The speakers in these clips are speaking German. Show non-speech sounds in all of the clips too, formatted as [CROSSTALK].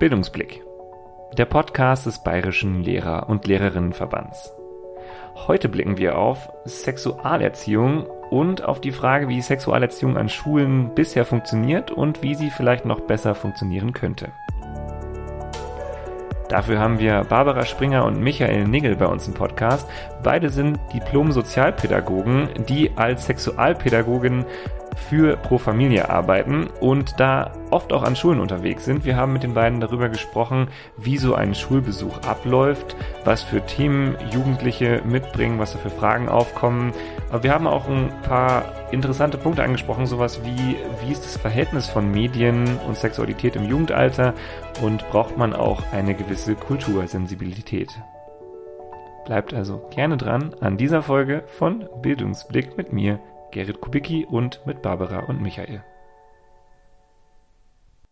Bildungsblick. Der Podcast des Bayerischen Lehrer- und Lehrerinnenverbands. Heute blicken wir auf Sexualerziehung und auf die Frage, wie Sexualerziehung an Schulen bisher funktioniert und wie sie vielleicht noch besser funktionieren könnte. Dafür haben wir Barbara Springer und Michael Nigel bei uns im Podcast. Beide sind Diplom-Sozialpädagogen, die als Sexualpädagogin für Pro Familia arbeiten und da oft auch an Schulen unterwegs sind. Wir haben mit den beiden darüber gesprochen, wie so ein Schulbesuch abläuft, was für Themen Jugendliche mitbringen, was da für Fragen aufkommen. Aber wir haben auch ein paar interessante Punkte angesprochen, sowas wie, wie ist das Verhältnis von Medien und Sexualität im Jugendalter und braucht man auch eine gewisse Kultursensibilität. Bleibt also gerne dran an dieser Folge von Bildungsblick mit mir, Gerrit Kubicki und mit Barbara und Michael.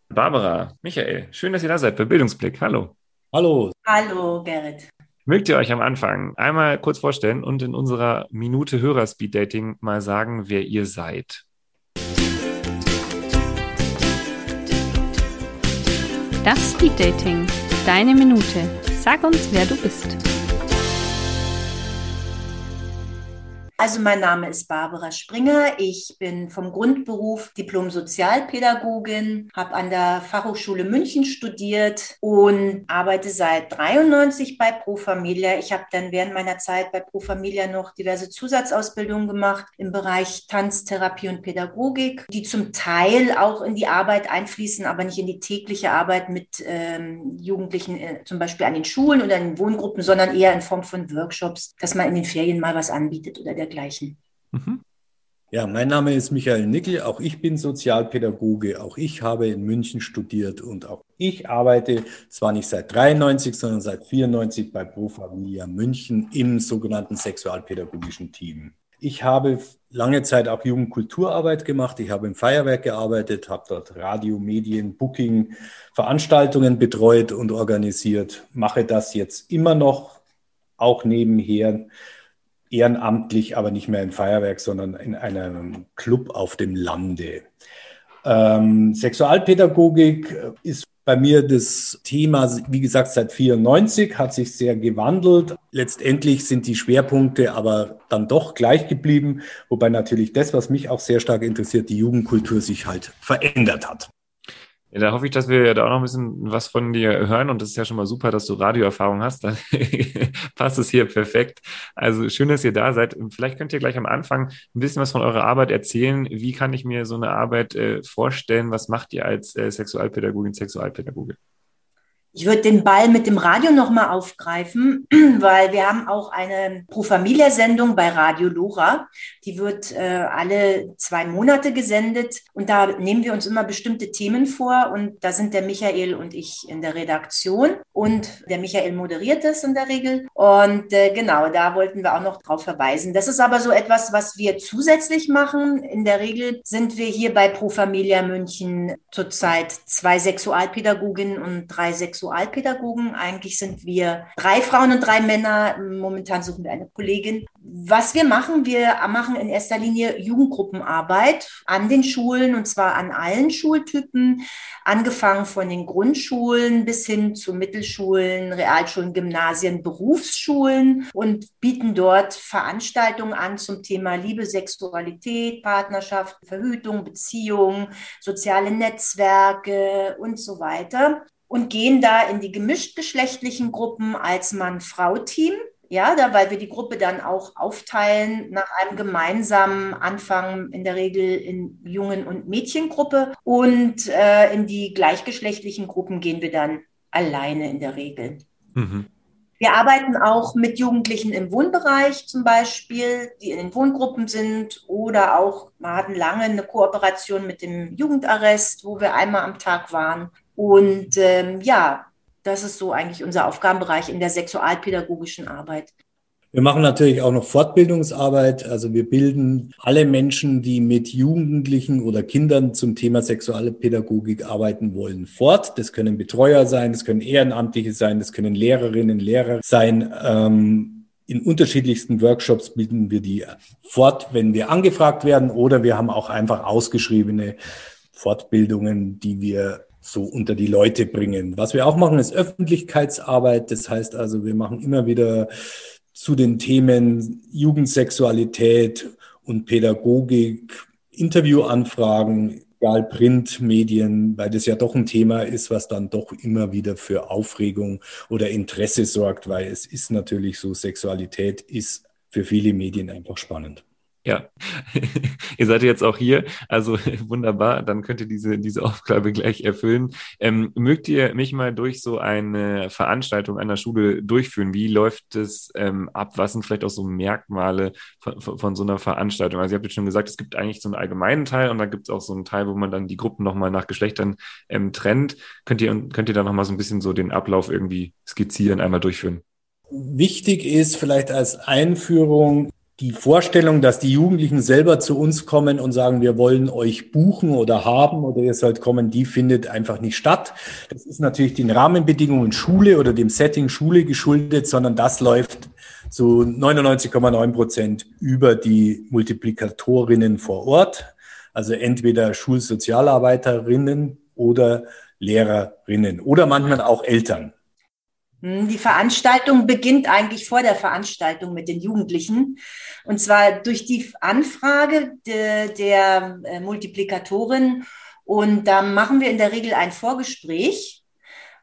Barbara, Michael, schön, dass ihr da seid bei Bildungsblick. Hallo. Hallo. Hallo, Gerrit. Mögt ihr euch am Anfang einmal kurz vorstellen und in unserer Minute Hörer-Speed Dating mal sagen, wer ihr seid? Das Speed Dating. Deine Minute. Sag uns, wer du bist. Also mein Name ist Barbara Springer. Ich bin vom Grundberuf Diplom-Sozialpädagogin, habe an der Fachhochschule München studiert und arbeite seit 93 bei Pro Familia. Ich habe dann während meiner Zeit bei Pro Familia noch diverse Zusatzausbildungen gemacht im Bereich Tanztherapie und Pädagogik, die zum Teil auch in die Arbeit einfließen, aber nicht in die tägliche Arbeit mit ähm, Jugendlichen, äh, zum Beispiel an den Schulen oder in Wohngruppen, sondern eher in Form von Workshops, dass man in den Ferien mal was anbietet oder der dergleichen. Mhm. Ja, mein Name ist Michael Nickel. Auch ich bin Sozialpädagoge. Auch ich habe in München studiert und auch ich arbeite zwar nicht seit 93, sondern seit 94 bei Pro Familia München im sogenannten sexualpädagogischen Team. Ich habe lange Zeit auch Jugendkulturarbeit gemacht. Ich habe im Feuerwerk gearbeitet, habe dort Radio, Medien, Booking, Veranstaltungen betreut und organisiert. Mache das jetzt immer noch, auch nebenher ehrenamtlich, aber nicht mehr im Feuerwerk, sondern in einem Club auf dem Lande. Ähm, Sexualpädagogik ist bei mir das Thema, wie gesagt, seit 94 hat sich sehr gewandelt. Letztendlich sind die Schwerpunkte aber dann doch gleich geblieben, wobei natürlich das, was mich auch sehr stark interessiert, die Jugendkultur sich halt verändert hat. Ja, da hoffe ich, dass wir da auch noch ein bisschen was von dir hören und das ist ja schon mal super, dass du Radioerfahrung hast. Da [LAUGHS] passt es hier perfekt. Also schön, dass ihr da seid. Vielleicht könnt ihr gleich am Anfang ein bisschen was von eurer Arbeit erzählen. Wie kann ich mir so eine Arbeit äh, vorstellen? Was macht ihr als äh, Sexualpädagogin, Sexualpädagoge? Ich würde den Ball mit dem Radio nochmal aufgreifen, [CLEARS THROAT] weil wir haben auch eine Pro Familia Sendung bei Radio Lora. Die wird äh, alle zwei Monate gesendet. Und da nehmen wir uns immer bestimmte Themen vor. Und da sind der Michael und ich in der Redaktion und der Michael moderiert das in der Regel und äh, genau, da wollten wir auch noch drauf verweisen. Das ist aber so etwas, was wir zusätzlich machen. In der Regel sind wir hier bei Pro Familia München zurzeit zwei Sexualpädagoginnen und drei Sexualpädagogen. Eigentlich sind wir drei Frauen und drei Männer. Momentan suchen wir eine Kollegin. Was wir machen, wir machen in erster Linie Jugendgruppenarbeit an den Schulen und zwar an allen Schultypen, angefangen von den Grundschulen bis hin zu Mittelschulen, Realschulen, Gymnasien, Berufsschulen und bieten dort Veranstaltungen an zum Thema Liebe, Sexualität, Partnerschaft, Verhütung, Beziehung, soziale Netzwerke und so weiter und gehen da in die gemischtgeschlechtlichen Gruppen als Mann-Frau-Team. Ja, da, weil wir die Gruppe dann auch aufteilen nach einem gemeinsamen Anfang, in der Regel in Jungen- und Mädchengruppe. Und äh, in die gleichgeschlechtlichen Gruppen gehen wir dann alleine in der Regel. Mhm. Wir arbeiten auch mit Jugendlichen im Wohnbereich zum Beispiel, die in den Wohngruppen sind oder auch, wir hatten lange eine Kooperation mit dem Jugendarrest, wo wir einmal am Tag waren. Und ähm, ja, das ist so eigentlich unser Aufgabenbereich in der sexualpädagogischen Arbeit. Wir machen natürlich auch noch Fortbildungsarbeit. Also wir bilden alle Menschen, die mit Jugendlichen oder Kindern zum Thema Sexualpädagogik arbeiten wollen, fort. Das können Betreuer sein, das können Ehrenamtliche sein, das können Lehrerinnen, Lehrer sein. Ähm, in unterschiedlichsten Workshops bilden wir die fort, wenn wir angefragt werden oder wir haben auch einfach ausgeschriebene Fortbildungen, die wir so unter die Leute bringen. Was wir auch machen, ist Öffentlichkeitsarbeit. Das heißt also, wir machen immer wieder zu den Themen Jugendsexualität und Pädagogik Interviewanfragen, egal Printmedien, weil das ja doch ein Thema ist, was dann doch immer wieder für Aufregung oder Interesse sorgt, weil es ist natürlich so, Sexualität ist für viele Medien einfach spannend. Ja, [LAUGHS] ihr seid jetzt auch hier, also [LAUGHS] wunderbar, dann könnt ihr diese, diese Aufgabe gleich erfüllen. Ähm, mögt ihr mich mal durch so eine Veranstaltung einer Schule durchführen? Wie läuft es ähm, ab? Was sind vielleicht auch so Merkmale von, von, so einer Veranstaltung? Also ihr habt jetzt schon gesagt, es gibt eigentlich so einen allgemeinen Teil und dann gibt es auch so einen Teil, wo man dann die Gruppen nochmal nach Geschlechtern ähm, trennt. Könnt ihr, könnt ihr da nochmal so ein bisschen so den Ablauf irgendwie skizzieren, einmal durchführen? Wichtig ist vielleicht als Einführung, die Vorstellung, dass die Jugendlichen selber zu uns kommen und sagen, wir wollen euch buchen oder haben oder ihr sollt kommen, die findet einfach nicht statt. Das ist natürlich den Rahmenbedingungen Schule oder dem Setting Schule geschuldet, sondern das läuft zu 99,9 Prozent über die Multiplikatorinnen vor Ort. Also entweder Schulsozialarbeiterinnen oder Lehrerinnen oder manchmal auch Eltern. Hm, die Veranstaltung beginnt eigentlich vor der Veranstaltung mit den Jugendlichen. Und zwar durch die Anfrage de, der äh, Multiplikatorin. Und da machen wir in der Regel ein Vorgespräch,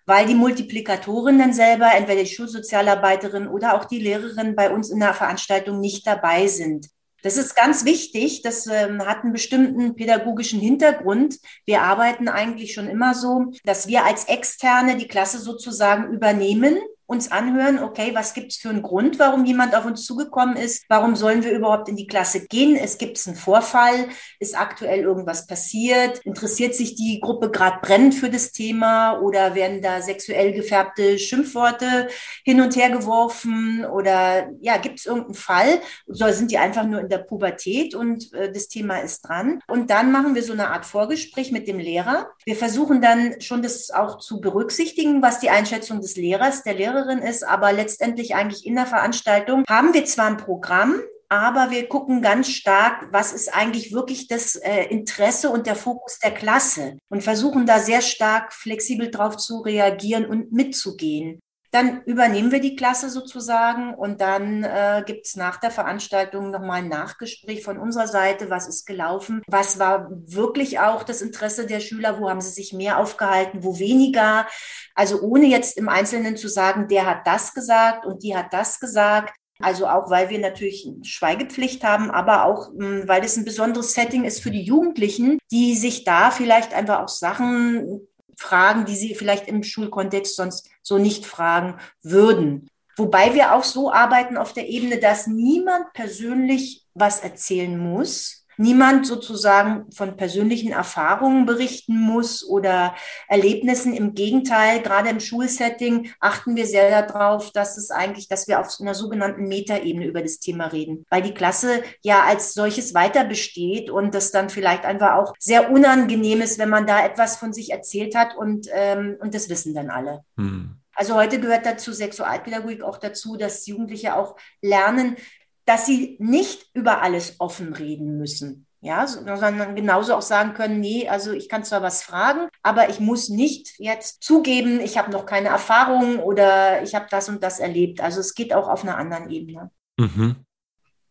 weil die Multiplikatorin dann selber, entweder die Schulsozialarbeiterin oder auch die Lehrerin bei uns in der Veranstaltung nicht dabei sind. Das ist ganz wichtig. Das ähm, hat einen bestimmten pädagogischen Hintergrund. Wir arbeiten eigentlich schon immer so, dass wir als Externe die Klasse sozusagen übernehmen uns anhören, okay, was gibt es für einen Grund, warum jemand auf uns zugekommen ist? Warum sollen wir überhaupt in die Klasse gehen? Es gibt einen Vorfall, ist aktuell irgendwas passiert? Interessiert sich die Gruppe gerade brennend für das Thema oder werden da sexuell gefärbte Schimpfworte hin und her geworfen? Oder ja, gibt es irgendeinen Fall? Oder sind die einfach nur in der Pubertät und äh, das Thema ist dran? Und dann machen wir so eine Art Vorgespräch mit dem Lehrer. Wir versuchen dann schon das auch zu berücksichtigen, was die Einschätzung des Lehrers, der Lehrer Lehrerin ist, aber letztendlich eigentlich in der Veranstaltung haben wir zwar ein Programm, aber wir gucken ganz stark, was ist eigentlich wirklich das äh, Interesse und der Fokus der Klasse und versuchen da sehr stark flexibel drauf zu reagieren und mitzugehen. Dann übernehmen wir die Klasse sozusagen und dann äh, gibt es nach der Veranstaltung nochmal ein Nachgespräch von unserer Seite. Was ist gelaufen? Was war wirklich auch das Interesse der Schüler? Wo haben sie sich mehr aufgehalten? Wo weniger? Also ohne jetzt im Einzelnen zu sagen, der hat das gesagt und die hat das gesagt. Also auch, weil wir natürlich Schweigepflicht haben, aber auch, hm, weil es ein besonderes Setting ist für die Jugendlichen, die sich da vielleicht einfach auch Sachen fragen, die sie vielleicht im Schulkontext sonst so nicht fragen würden. Wobei wir auch so arbeiten auf der Ebene, dass niemand persönlich was erzählen muss, niemand sozusagen von persönlichen Erfahrungen berichten muss oder Erlebnissen. Im Gegenteil, gerade im Schulsetting achten wir sehr darauf, dass es eigentlich, dass wir auf einer sogenannten Metaebene über das Thema reden, weil die Klasse ja als solches weiter besteht und das dann vielleicht einfach auch sehr unangenehm ist, wenn man da etwas von sich erzählt hat und, ähm, und das wissen dann alle. Hm. Also heute gehört dazu Sexualpädagogik auch dazu, dass Jugendliche auch lernen, dass sie nicht über alles offen reden müssen. Ja, sondern genauso auch sagen können, nee, also ich kann zwar was fragen, aber ich muss nicht jetzt zugeben, ich habe noch keine Erfahrung oder ich habe das und das erlebt. Also es geht auch auf einer anderen Ebene. Mhm.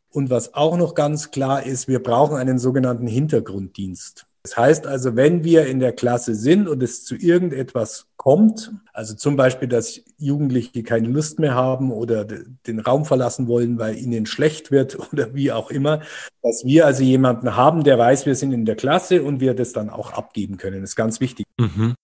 Und was auch noch ganz klar ist, wir brauchen einen sogenannten Hintergrunddienst. Das heißt also, wenn wir in der Klasse sind und es zu irgendetwas kommt, also zum Beispiel, dass Jugendliche keine Lust mehr haben oder den Raum verlassen wollen, weil ihnen schlecht wird [LAUGHS] oder wie auch immer, dass wir also jemanden haben, der weiß, wir sind in der Klasse und wir das dann auch abgeben können. Das ist ganz wichtig. Mhm.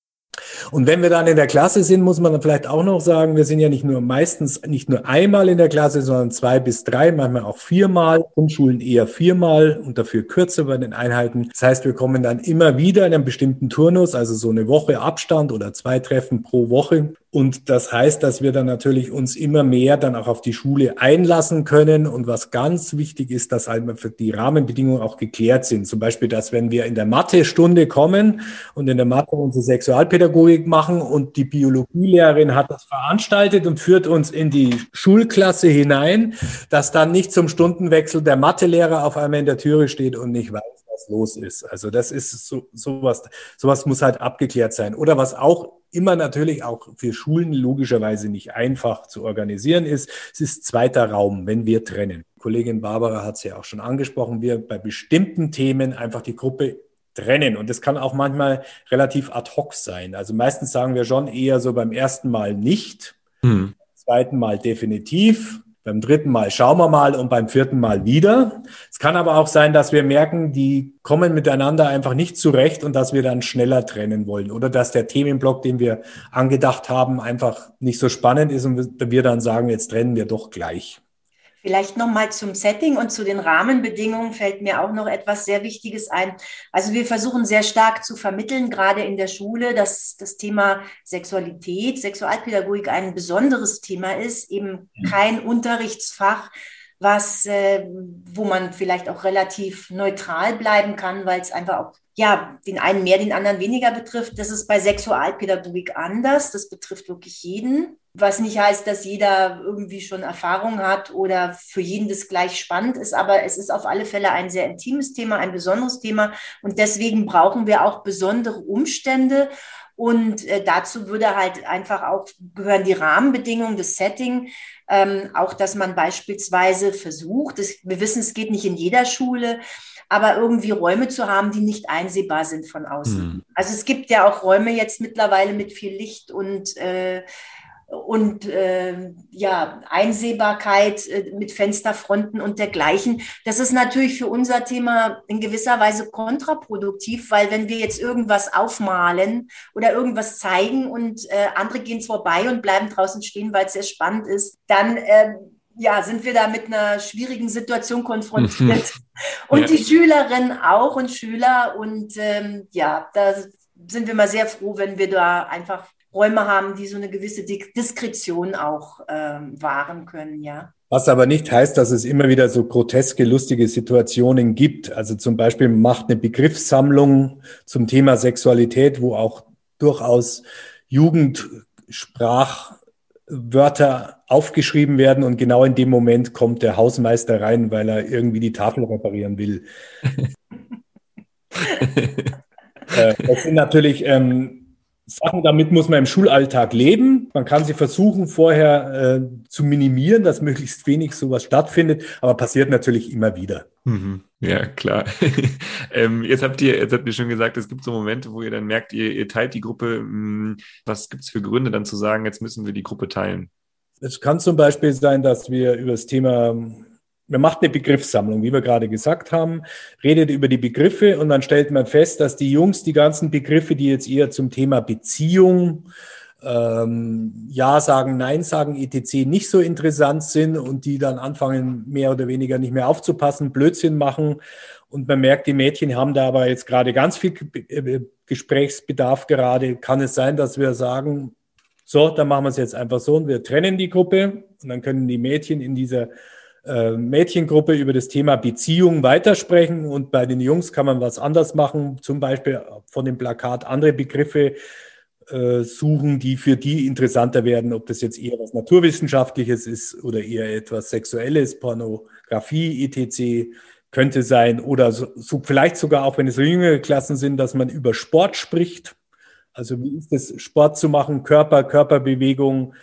Und wenn wir dann in der Klasse sind, muss man dann vielleicht auch noch sagen, wir sind ja nicht nur meistens nicht nur einmal in der Klasse, sondern zwei bis drei, manchmal auch viermal. Grundschulen eher viermal und dafür kürzer bei den Einheiten. Das heißt, wir kommen dann immer wieder in einem bestimmten Turnus, also so eine Woche Abstand oder zwei Treffen pro Woche. Und das heißt, dass wir dann natürlich uns immer mehr dann auch auf die Schule einlassen können. Und was ganz wichtig ist, dass halt die Rahmenbedingungen auch geklärt sind. Zum Beispiel, dass wenn wir in der Mathe-Stunde kommen und in der Mathe unsere Sexualpädagogik machen und die Biologielehrerin hat das veranstaltet und führt uns in die Schulklasse hinein, dass dann nicht zum Stundenwechsel der Mathelehrer auf einmal in der Türe steht und nicht weiß, was los ist. Also das ist so sowas, sowas muss halt abgeklärt sein. Oder was auch immer natürlich auch für Schulen logischerweise nicht einfach zu organisieren ist, es ist zweiter Raum, wenn wir trennen. Kollegin Barbara hat es ja auch schon angesprochen, wir bei bestimmten Themen einfach die Gruppe trennen. Und das kann auch manchmal relativ ad hoc sein. Also meistens sagen wir schon eher so beim ersten Mal nicht, hm. beim zweiten Mal definitiv, beim dritten Mal schauen wir mal und beim vierten Mal wieder. Es kann aber auch sein, dass wir merken, die kommen miteinander einfach nicht zurecht und dass wir dann schneller trennen wollen oder dass der Themenblock, den wir angedacht haben, einfach nicht so spannend ist und wir dann sagen, jetzt trennen wir doch gleich. Vielleicht nochmal zum Setting und zu den Rahmenbedingungen fällt mir auch noch etwas sehr Wichtiges ein. Also wir versuchen sehr stark zu vermitteln, gerade in der Schule, dass das Thema Sexualität, Sexualpädagogik ein besonderes Thema ist, eben kein Unterrichtsfach, was, äh, wo man vielleicht auch relativ neutral bleiben kann, weil es einfach auch ja, den einen mehr, den anderen weniger betrifft. Das ist bei Sexualpädagogik anders. Das betrifft wirklich jeden. Was nicht heißt, dass jeder irgendwie schon Erfahrung hat oder für jeden das gleich spannend ist, aber es ist auf alle Fälle ein sehr intimes Thema, ein besonderes Thema. Und deswegen brauchen wir auch besondere Umstände. Und äh, dazu würde halt einfach auch gehören die Rahmenbedingungen, das Setting, ähm, auch dass man beispielsweise versucht, das, wir wissen, es geht nicht in jeder Schule, aber irgendwie Räume zu haben, die nicht einsehbar sind von außen. Mhm. Also es gibt ja auch Räume jetzt mittlerweile mit viel Licht und äh, und äh, ja, Einsehbarkeit äh, mit Fensterfronten und dergleichen. Das ist natürlich für unser Thema in gewisser Weise kontraproduktiv, weil wenn wir jetzt irgendwas aufmalen oder irgendwas zeigen und äh, andere gehen vorbei und bleiben draußen stehen, weil es sehr spannend ist, dann äh, ja, sind wir da mit einer schwierigen Situation konfrontiert. [LAUGHS] und ja. die Schülerinnen auch und Schüler. Und ähm, ja, da sind wir mal sehr froh, wenn wir da einfach Räume haben, die so eine gewisse Diskretion auch ähm, wahren können, ja. Was aber nicht heißt, dass es immer wieder so groteske, lustige Situationen gibt. Also zum Beispiel macht eine Begriffssammlung zum Thema Sexualität, wo auch durchaus Jugendsprachwörter aufgeschrieben werden und genau in dem Moment kommt der Hausmeister rein, weil er irgendwie die Tafel reparieren will. [LAUGHS] äh, das sind natürlich ähm, Sachen, damit muss man im Schulalltag leben. Man kann sie versuchen, vorher äh, zu minimieren, dass möglichst wenig sowas stattfindet, aber passiert natürlich immer wieder. Mhm. Ja, klar. [LAUGHS] ähm, jetzt habt ihr, jetzt habt ihr schon gesagt, es gibt so Momente, wo ihr dann merkt, ihr, ihr teilt die Gruppe. Hm, was gibt es für Gründe, dann zu sagen, jetzt müssen wir die Gruppe teilen? Es kann zum Beispiel sein, dass wir über das Thema man macht eine Begriffssammlung, wie wir gerade gesagt haben, redet über die Begriffe und dann stellt man fest, dass die Jungs die ganzen Begriffe, die jetzt eher zum Thema Beziehung, ähm, Ja sagen, Nein sagen, etc. nicht so interessant sind und die dann anfangen, mehr oder weniger nicht mehr aufzupassen, Blödsinn machen. Und man merkt, die Mädchen haben da aber jetzt gerade ganz viel äh, Gesprächsbedarf gerade. Kann es sein, dass wir sagen, so, dann machen wir es jetzt einfach so und wir trennen die Gruppe und dann können die Mädchen in dieser äh, Mädchengruppe über das Thema Beziehung weitersprechen und bei den Jungs kann man was anders machen, zum Beispiel von dem Plakat andere Begriffe äh, suchen, die für die interessanter werden, ob das jetzt eher was Naturwissenschaftliches ist oder eher etwas Sexuelles, Pornografie, etc. könnte sein oder so, so vielleicht sogar auch, wenn es jüngere Klassen sind, dass man über Sport spricht. Also wie ist es, Sport zu machen, Körper, Körperbewegung,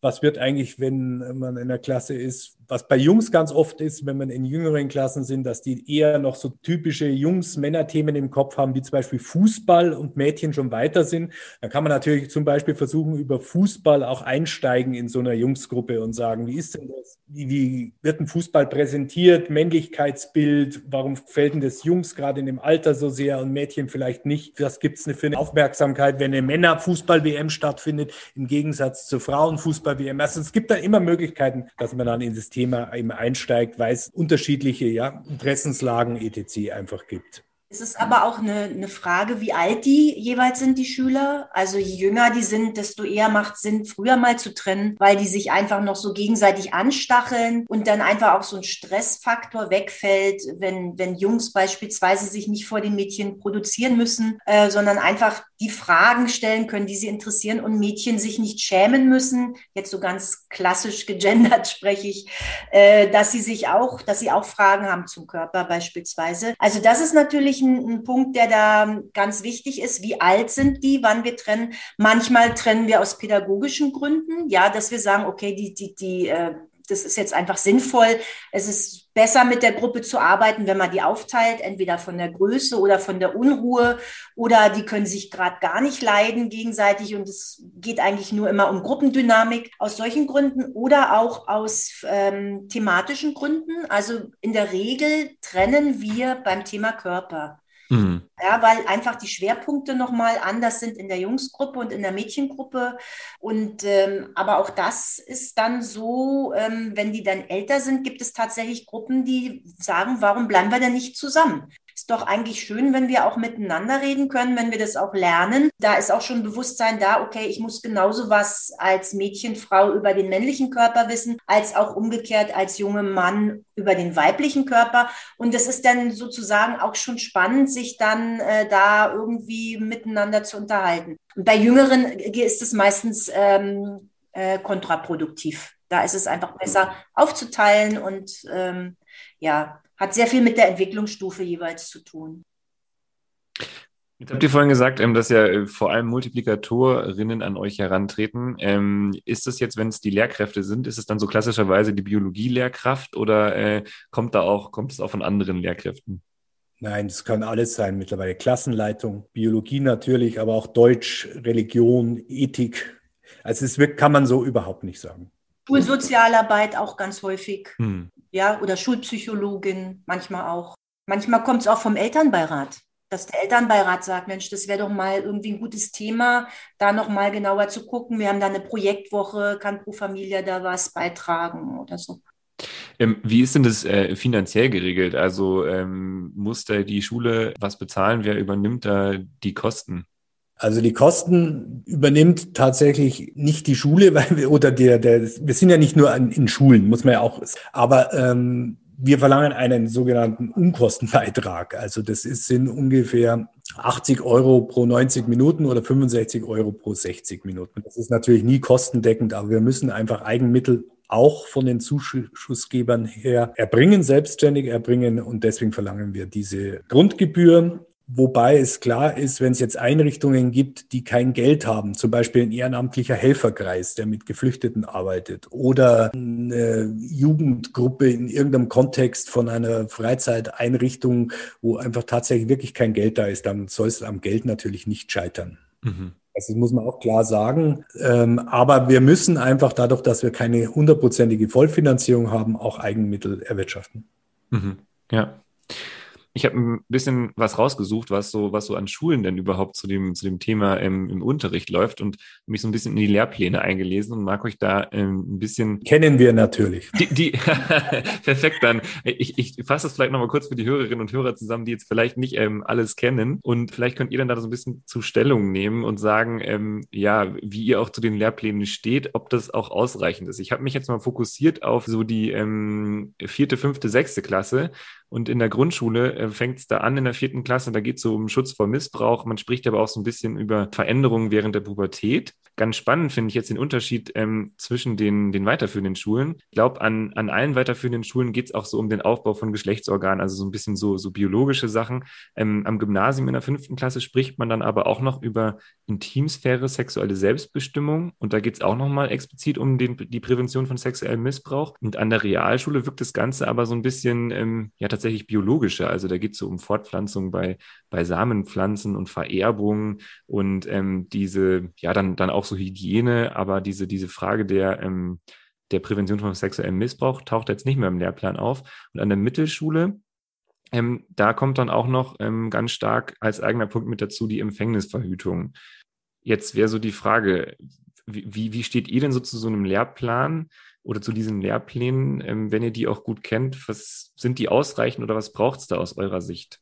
was wird eigentlich, wenn man in der Klasse ist, was bei Jungs ganz oft ist, wenn man in jüngeren Klassen sind, dass die eher noch so typische Jungs-Männer-Themen im Kopf haben, wie zum Beispiel Fußball und Mädchen schon weiter sind. Dann kann man natürlich zum Beispiel versuchen, über Fußball auch einsteigen in so einer Jungsgruppe und sagen, wie ist denn das? Wie, wie wird ein Fußball präsentiert? Männlichkeitsbild? Warum fällt denn das Jungs gerade in dem Alter so sehr und Mädchen vielleicht nicht? Was gibt es für eine Aufmerksamkeit, wenn eine Männer-Fußball-WM stattfindet, im Gegensatz zur Frauen-Fußball-WM? Also es gibt da immer Möglichkeiten, dass man dann in das Thema eben einsteigt, weil es unterschiedliche ja, Interessenslagen etc. einfach gibt. Es ist aber auch eine, eine Frage, wie alt die jeweils sind, die Schüler. Also je jünger die sind, desto eher macht es Sinn, früher mal zu trennen, weil die sich einfach noch so gegenseitig anstacheln und dann einfach auch so ein Stressfaktor wegfällt, wenn, wenn Jungs beispielsweise sich nicht vor den Mädchen produzieren müssen, äh, sondern einfach die Fragen stellen können, die sie interessieren und Mädchen sich nicht schämen müssen. Jetzt so ganz klassisch gegendert spreche ich, äh, dass sie sich auch, dass sie auch Fragen haben zum Körper beispielsweise. Also das ist natürlich ein, ein Punkt, der da ganz wichtig ist. Wie alt sind die, wann wir trennen? Manchmal trennen wir aus pädagogischen Gründen, ja, dass wir sagen, okay, die, die, die äh, das ist jetzt einfach sinnvoll. Es ist besser mit der Gruppe zu arbeiten, wenn man die aufteilt, entweder von der Größe oder von der Unruhe oder die können sich gerade gar nicht leiden gegenseitig und es geht eigentlich nur immer um Gruppendynamik aus solchen Gründen oder auch aus ähm, thematischen Gründen. Also in der Regel trennen wir beim Thema Körper. Mhm. Ja, weil einfach die Schwerpunkte nochmal anders sind in der Jungsgruppe und in der Mädchengruppe. Und ähm, aber auch das ist dann so, ähm, wenn die dann älter sind, gibt es tatsächlich Gruppen, die sagen, warum bleiben wir denn nicht zusammen? Doch eigentlich schön, wenn wir auch miteinander reden können, wenn wir das auch lernen. Da ist auch schon Bewusstsein da, okay, ich muss genauso was als Mädchen, Frau über den männlichen Körper wissen, als auch umgekehrt als junger Mann über den weiblichen Körper. Und das ist dann sozusagen auch schon spannend, sich dann äh, da irgendwie miteinander zu unterhalten. Und bei Jüngeren ist es meistens ähm, äh, kontraproduktiv. Da ist es einfach besser aufzuteilen und ähm, ja, hat sehr viel mit der Entwicklungsstufe jeweils zu tun. Jetzt habt ihr vorhin gesagt, ähm, dass ja äh, vor allem Multiplikatorinnen an euch herantreten. Ähm, ist das jetzt, wenn es die Lehrkräfte sind, ist es dann so klassischerweise die Biologie-Lehrkraft oder äh, kommt da auch, kommt es auch von anderen Lehrkräften? Nein, das kann alles sein mittlerweile. Klassenleitung, Biologie natürlich, aber auch Deutsch, Religion, Ethik. Also es wird, kann man so überhaupt nicht sagen. Schulsozialarbeit auch ganz häufig. Hm ja, oder Schulpsychologin manchmal auch. Manchmal kommt es auch vom Elternbeirat, dass der Elternbeirat sagt, Mensch, das wäre doch mal irgendwie ein gutes Thema, da noch mal genauer zu gucken. Wir haben da eine Projektwoche, kann pro Familie da was beitragen oder so. Ähm, wie ist denn das äh, finanziell geregelt? Also ähm, muss da die Schule was bezahlen? Wer übernimmt da die Kosten? Also die Kosten übernimmt tatsächlich nicht die Schule, [LAUGHS] weil wir, oder der, der, wir sind ja nicht nur an, in Schulen, muss man ja auch, aber ähm, wir verlangen einen sogenannten Unkostenbeitrag. Also das ist, sind ungefähr 80 Euro pro 90 Minuten oder 65 Euro pro 60 Minuten. Das ist natürlich nie kostendeckend, aber wir müssen einfach Eigenmittel auch von den Zuschussgebern her erbringen, selbstständig erbringen und deswegen verlangen wir diese Grundgebühr Wobei es klar ist, wenn es jetzt Einrichtungen gibt, die kein Geld haben, zum Beispiel ein ehrenamtlicher Helferkreis, der mit Geflüchteten arbeitet, oder eine Jugendgruppe in irgendeinem Kontext von einer Freizeiteinrichtung, wo einfach tatsächlich wirklich kein Geld da ist, dann soll es am Geld natürlich nicht scheitern. Mhm. Also das muss man auch klar sagen. Ähm, aber wir müssen einfach dadurch, dass wir keine hundertprozentige Vollfinanzierung haben, auch Eigenmittel erwirtschaften. Mhm. Ja. Ich habe ein bisschen was rausgesucht, was so, was so an Schulen denn überhaupt zu dem, zu dem Thema ähm, im Unterricht läuft und mich so ein bisschen in die Lehrpläne eingelesen und mag euch da ähm, ein bisschen. Kennen wir natürlich. Die, die [LAUGHS] perfekt dann. Ich, ich fasse das vielleicht nochmal kurz für die Hörerinnen und Hörer zusammen, die jetzt vielleicht nicht ähm, alles kennen. Und vielleicht könnt ihr dann da so ein bisschen zu Stellung nehmen und sagen, ähm, ja, wie ihr auch zu den Lehrplänen steht, ob das auch ausreichend ist. Ich habe mich jetzt mal fokussiert auf so die ähm, vierte, fünfte, sechste Klasse und in der Grundschule äh, fängt es da an in der vierten Klasse, da geht es so um Schutz vor Missbrauch. Man spricht aber auch so ein bisschen über Veränderungen während der Pubertät. Ganz spannend finde ich jetzt den Unterschied ähm, zwischen den, den weiterführenden Schulen. Ich glaube, an, an allen weiterführenden Schulen geht es auch so um den Aufbau von Geschlechtsorganen, also so ein bisschen so, so biologische Sachen. Ähm, am Gymnasium in der fünften Klasse spricht man dann aber auch noch über Intimsphäre, sexuelle Selbstbestimmung. Und da geht es auch nochmal explizit um den, die Prävention von sexuellem Missbrauch. Und an der Realschule wirkt das Ganze aber so ein bisschen ähm, ja tatsächlich biologischer. Also da geht es so um Fortpflanzung bei, bei Samenpflanzen und Vererbung und ähm, diese, ja, dann, dann auch so Hygiene, aber diese, diese Frage der, ähm, der Prävention von sexuellem Missbrauch taucht jetzt nicht mehr im Lehrplan auf. Und an der Mittelschule, ähm, da kommt dann auch noch ähm, ganz stark als eigener Punkt mit dazu die Empfängnisverhütung. Jetzt wäre so die Frage, wie, wie steht ihr denn so zu so einem Lehrplan oder zu diesen Lehrplänen, ähm, wenn ihr die auch gut kennt? Was sind die ausreichend oder was braucht es da aus eurer Sicht?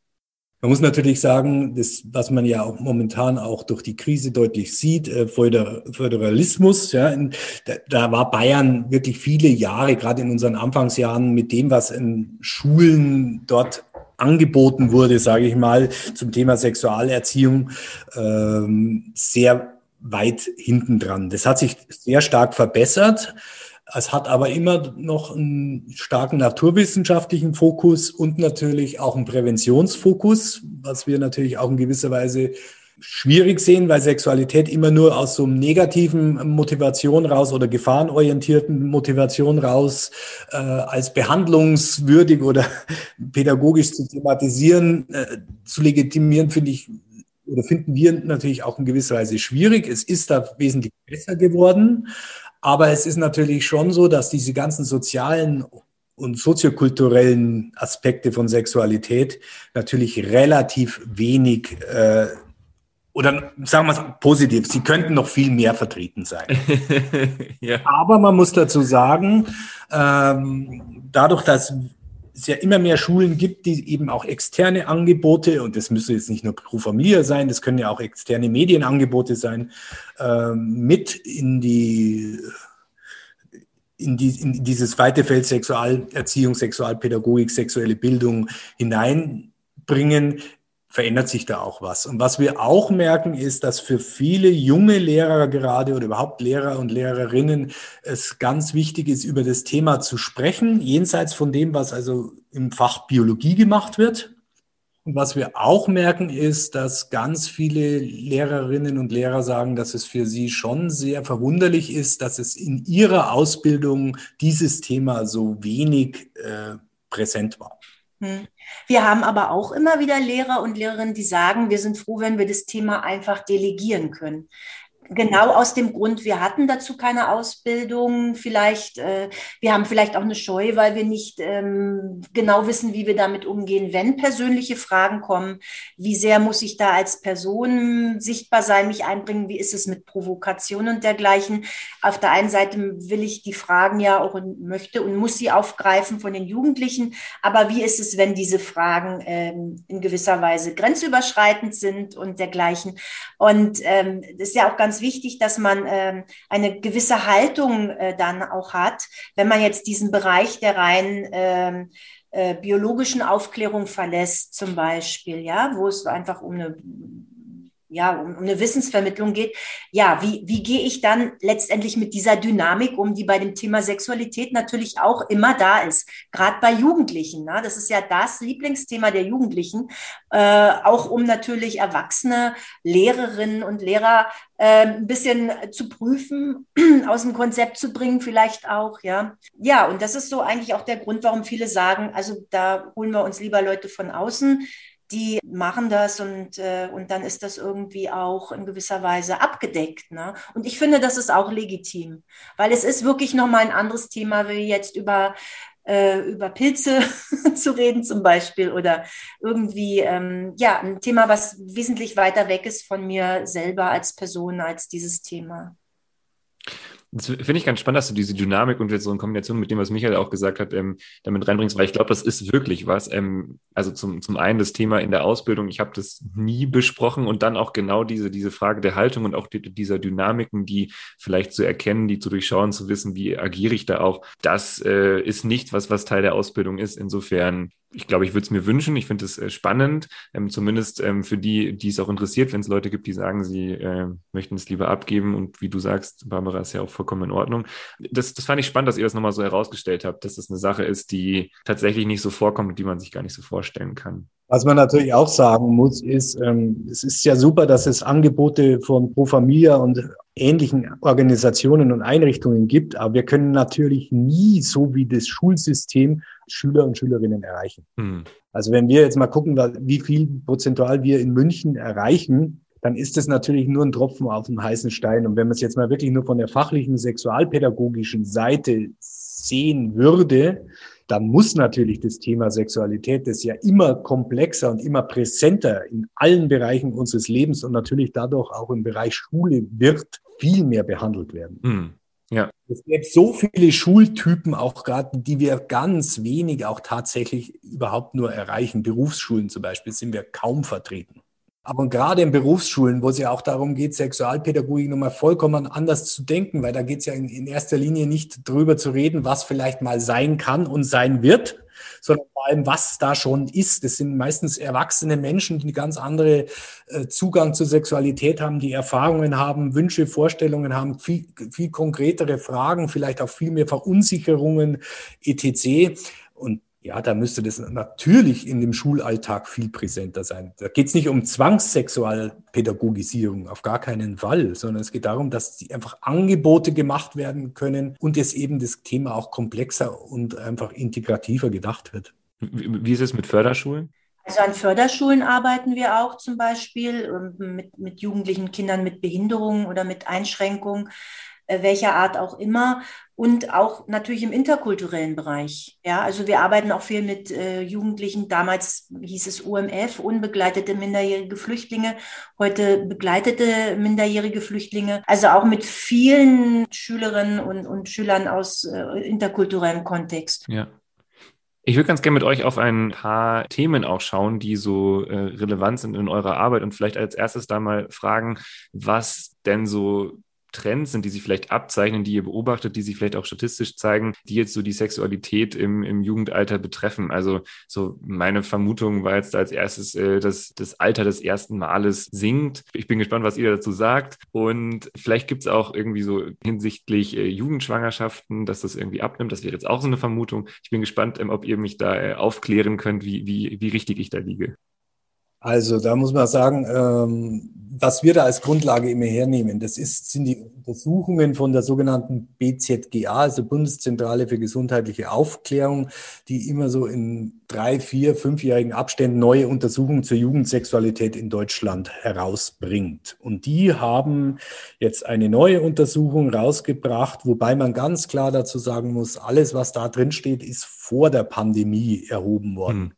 Man muss natürlich sagen, das, was man ja auch momentan auch durch die Krise deutlich sieht, äh, Föderalismus, ja, da, da war Bayern wirklich viele Jahre, gerade in unseren Anfangsjahren, mit dem, was in Schulen dort angeboten wurde, sage ich mal, zum Thema Sexualerziehung ähm, sehr weit hinten dran. Das hat sich sehr stark verbessert. Es hat aber immer noch einen starken naturwissenschaftlichen Fokus und natürlich auch einen Präventionsfokus, was wir natürlich auch in gewisser Weise schwierig sehen, weil Sexualität immer nur aus so einem negativen Motivation raus oder gefahrenorientierten Motivation raus äh, als behandlungswürdig oder [LAUGHS] pädagogisch zu thematisieren, äh, zu legitimieren, finde ich oder finden wir natürlich auch in gewisser Weise schwierig. Es ist da wesentlich besser geworden, aber es ist natürlich schon so, dass diese ganzen sozialen und soziokulturellen Aspekte von Sexualität natürlich relativ wenig äh, oder sagen wir es positiv, sie könnten noch viel mehr vertreten sein. [LAUGHS] ja. Aber man muss dazu sagen, ähm, dadurch, dass es ja immer mehr Schulen gibt, die eben auch externe Angebote, und das müsste jetzt nicht nur Pro Familia sein, das können ja auch externe Medienangebote sein, ähm, mit in die in, die, in dieses weite Feld Sexualerziehung, Sexualpädagogik, sexuelle Bildung hineinbringen, verändert sich da auch was. Und was wir auch merken, ist, dass für viele junge Lehrer gerade oder überhaupt Lehrer und Lehrerinnen es ganz wichtig ist, über das Thema zu sprechen, jenseits von dem, was also im Fach Biologie gemacht wird. Und was wir auch merken, ist, dass ganz viele Lehrerinnen und Lehrer sagen, dass es für sie schon sehr verwunderlich ist, dass es in ihrer Ausbildung dieses Thema so wenig äh, präsent war. Hm. Wir haben aber auch immer wieder Lehrer und Lehrerinnen, die sagen, wir sind froh, wenn wir das Thema einfach delegieren können genau aus dem Grund, wir hatten dazu keine Ausbildung, vielleicht, äh, wir haben vielleicht auch eine Scheu, weil wir nicht ähm, genau wissen, wie wir damit umgehen, wenn persönliche Fragen kommen. Wie sehr muss ich da als Person sichtbar sein, mich einbringen? Wie ist es mit Provokation und dergleichen? Auf der einen Seite will ich die Fragen ja auch und möchte und muss sie aufgreifen von den Jugendlichen. Aber wie ist es, wenn diese Fragen ähm, in gewisser Weise grenzüberschreitend sind und dergleichen? Und ähm, das ist ja auch ganz wichtig, dass man ähm, eine gewisse Haltung äh, dann auch hat, wenn man jetzt diesen Bereich der rein ähm, äh, biologischen Aufklärung verlässt, zum Beispiel, ja, wo es einfach um eine ja, um, eine Wissensvermittlung geht. Ja, wie, wie gehe ich dann letztendlich mit dieser Dynamik um, die bei dem Thema Sexualität natürlich auch immer da ist, gerade bei Jugendlichen. Ne? Das ist ja das Lieblingsthema der Jugendlichen, äh, auch um natürlich erwachsene Lehrerinnen und Lehrer äh, ein bisschen zu prüfen, [CLEARS THROAT] aus dem Konzept zu bringen, vielleicht auch, ja. Ja, und das ist so eigentlich auch der Grund, warum viele sagen, also da holen wir uns lieber Leute von außen die machen das und, äh, und dann ist das irgendwie auch in gewisser Weise abgedeckt. Ne? Und ich finde, das ist auch legitim, weil es ist wirklich nochmal ein anderes Thema, wie jetzt über, äh, über Pilze [LAUGHS] zu reden zum Beispiel oder irgendwie, ähm, ja, ein Thema, was wesentlich weiter weg ist von mir selber als Person, als dieses Thema. Das finde ich ganz spannend, dass du diese Dynamik und jetzt so in Kombination mit dem, was Michael auch gesagt hat, ähm, damit reinbringst, weil ich glaube, das ist wirklich was. Ähm, also zum, zum einen das Thema in der Ausbildung, ich habe das nie besprochen und dann auch genau diese, diese Frage der Haltung und auch die, dieser Dynamiken, die vielleicht zu erkennen, die zu durchschauen, zu wissen, wie agiere ich da auch. Das äh, ist nicht was, was Teil der Ausbildung ist. Insofern ich glaube, ich würde es mir wünschen. Ich finde es äh, spannend, ähm, zumindest ähm, für die, die es auch interessiert, wenn es Leute gibt, die sagen, sie äh, möchten es lieber abgeben. Und wie du sagst, Barbara, ist ja auch vollkommen in Ordnung. Das, das fand ich spannend, dass ihr das nochmal so herausgestellt habt, dass das eine Sache ist, die tatsächlich nicht so vorkommt und die man sich gar nicht so vorstellen kann. Was man natürlich auch sagen muss, ist, ähm, es ist ja super, dass es Angebote von Pro Familia und ähnlichen Organisationen und Einrichtungen gibt, aber wir können natürlich nie so wie das Schulsystem Schüler und Schülerinnen erreichen. Mhm. Also wenn wir jetzt mal gucken, wie viel prozentual wir in München erreichen, dann ist das natürlich nur ein Tropfen auf dem heißen Stein. Und wenn man es jetzt mal wirklich nur von der fachlichen sexualpädagogischen Seite sehen würde, dann muss natürlich das Thema Sexualität, das ja immer komplexer und immer präsenter in allen Bereichen unseres Lebens und natürlich dadurch auch im Bereich Schule wird, viel mehr behandelt werden. Mhm. Ja. Es gibt so viele Schultypen auch gerade, die wir ganz wenig auch tatsächlich überhaupt nur erreichen. Berufsschulen zum Beispiel sind wir kaum vertreten. Aber gerade in Berufsschulen, wo es ja auch darum geht, Sexualpädagogik nochmal vollkommen anders zu denken, weil da geht es ja in, in erster Linie nicht drüber zu reden, was vielleicht mal sein kann und sein wird, sondern vor allem, was da schon ist. Das sind meistens erwachsene Menschen, die ganz andere äh, Zugang zur Sexualität haben, die Erfahrungen haben, Wünsche, Vorstellungen haben, viel, viel konkretere Fragen, vielleicht auch viel mehr Verunsicherungen, etc. Ja, da müsste das natürlich in dem Schulalltag viel präsenter sein. Da geht es nicht um Zwangssexualpädagogisierung, auf gar keinen Fall, sondern es geht darum, dass die einfach Angebote gemacht werden können und es eben das Thema auch komplexer und einfach integrativer gedacht wird. Wie ist es mit Förderschulen? Also an Förderschulen arbeiten wir auch zum Beispiel ähm, mit, mit jugendlichen Kindern mit Behinderungen oder mit Einschränkungen. Äh, welcher Art auch immer und auch natürlich im interkulturellen Bereich. Ja, also wir arbeiten auch viel mit äh, Jugendlichen. Damals hieß es UMF, unbegleitete minderjährige Flüchtlinge, heute begleitete minderjährige Flüchtlinge. Also auch mit vielen Schülerinnen und, und Schülern aus äh, interkulturellem Kontext. Ja. Ich würde ganz gerne mit euch auf ein paar Themen auch schauen, die so äh, relevant sind in eurer Arbeit und vielleicht als erstes da mal fragen, was denn so Trends sind, die sich vielleicht abzeichnen, die ihr beobachtet, die sich vielleicht auch statistisch zeigen, die jetzt so die Sexualität im, im Jugendalter betreffen. Also so meine Vermutung war jetzt als erstes, äh, dass das Alter des ersten Males sinkt. Ich bin gespannt, was ihr dazu sagt. Und vielleicht gibt es auch irgendwie so hinsichtlich äh, Jugendschwangerschaften, dass das irgendwie abnimmt. Das wäre jetzt auch so eine Vermutung. Ich bin gespannt, ähm, ob ihr mich da äh, aufklären könnt, wie, wie, wie richtig ich da liege. Also da muss man sagen, ähm, was wir da als Grundlage immer hernehmen, das ist, sind die Untersuchungen von der sogenannten BZGA, also Bundeszentrale für gesundheitliche Aufklärung, die immer so in drei, vier, fünfjährigen Abständen neue Untersuchungen zur Jugendsexualität in Deutschland herausbringt. Und die haben jetzt eine neue Untersuchung rausgebracht, wobei man ganz klar dazu sagen muss, alles, was da drin steht, ist vor der Pandemie erhoben worden. Hm.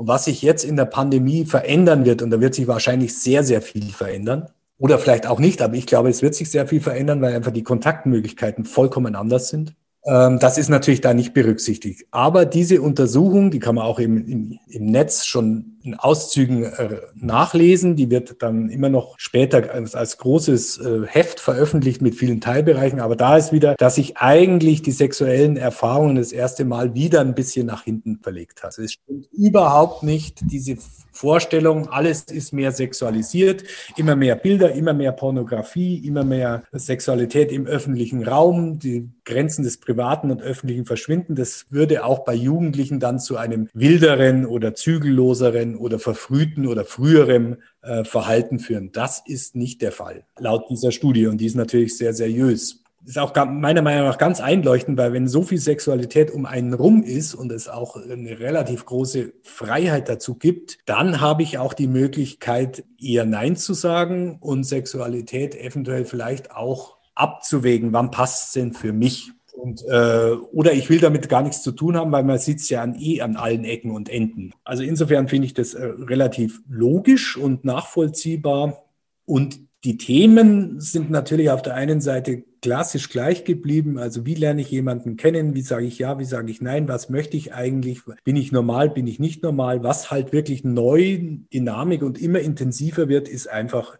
Und was sich jetzt in der Pandemie verändern wird, und da wird sich wahrscheinlich sehr, sehr viel verändern, oder vielleicht auch nicht, aber ich glaube, es wird sich sehr viel verändern, weil einfach die Kontaktmöglichkeiten vollkommen anders sind. Ähm, das ist natürlich da nicht berücksichtigt. Aber diese Untersuchung, die kann man auch im, im, im Netz schon in Auszügen äh, nachlesen. Die wird dann immer noch später als, als großes äh, Heft veröffentlicht mit vielen Teilbereichen. Aber da ist wieder, dass sich eigentlich die sexuellen Erfahrungen das erste Mal wieder ein bisschen nach hinten verlegt hat. Es stimmt überhaupt nicht diese Vorstellung, alles ist mehr sexualisiert, immer mehr Bilder, immer mehr Pornografie, immer mehr Sexualität im öffentlichen Raum, die Grenzen des Privaten und Öffentlichen verschwinden. Das würde auch bei Jugendlichen dann zu einem wilderen oder zügelloseren späteren oder verfrühten oder früherem äh, Verhalten führen. Das ist nicht der Fall, laut dieser Studie. Und die ist natürlich sehr seriös. Ist auch meiner Meinung nach ganz einleuchtend, weil wenn so viel Sexualität um einen rum ist und es auch eine relativ große Freiheit dazu gibt, dann habe ich auch die Möglichkeit, eher Nein zu sagen und Sexualität eventuell vielleicht auch abzuwägen, wann passt es denn für mich. Und, äh, oder ich will damit gar nichts zu tun haben, weil man sitzt ja an, eh an allen Ecken und Enden. Also insofern finde ich das äh, relativ logisch und nachvollziehbar. Und die Themen sind natürlich auf der einen Seite klassisch gleich geblieben. Also wie lerne ich jemanden kennen? Wie sage ich ja? Wie sage ich nein? Was möchte ich eigentlich? Bin ich normal? Bin ich nicht normal? Was halt wirklich neu, Dynamik und immer intensiver wird, ist einfach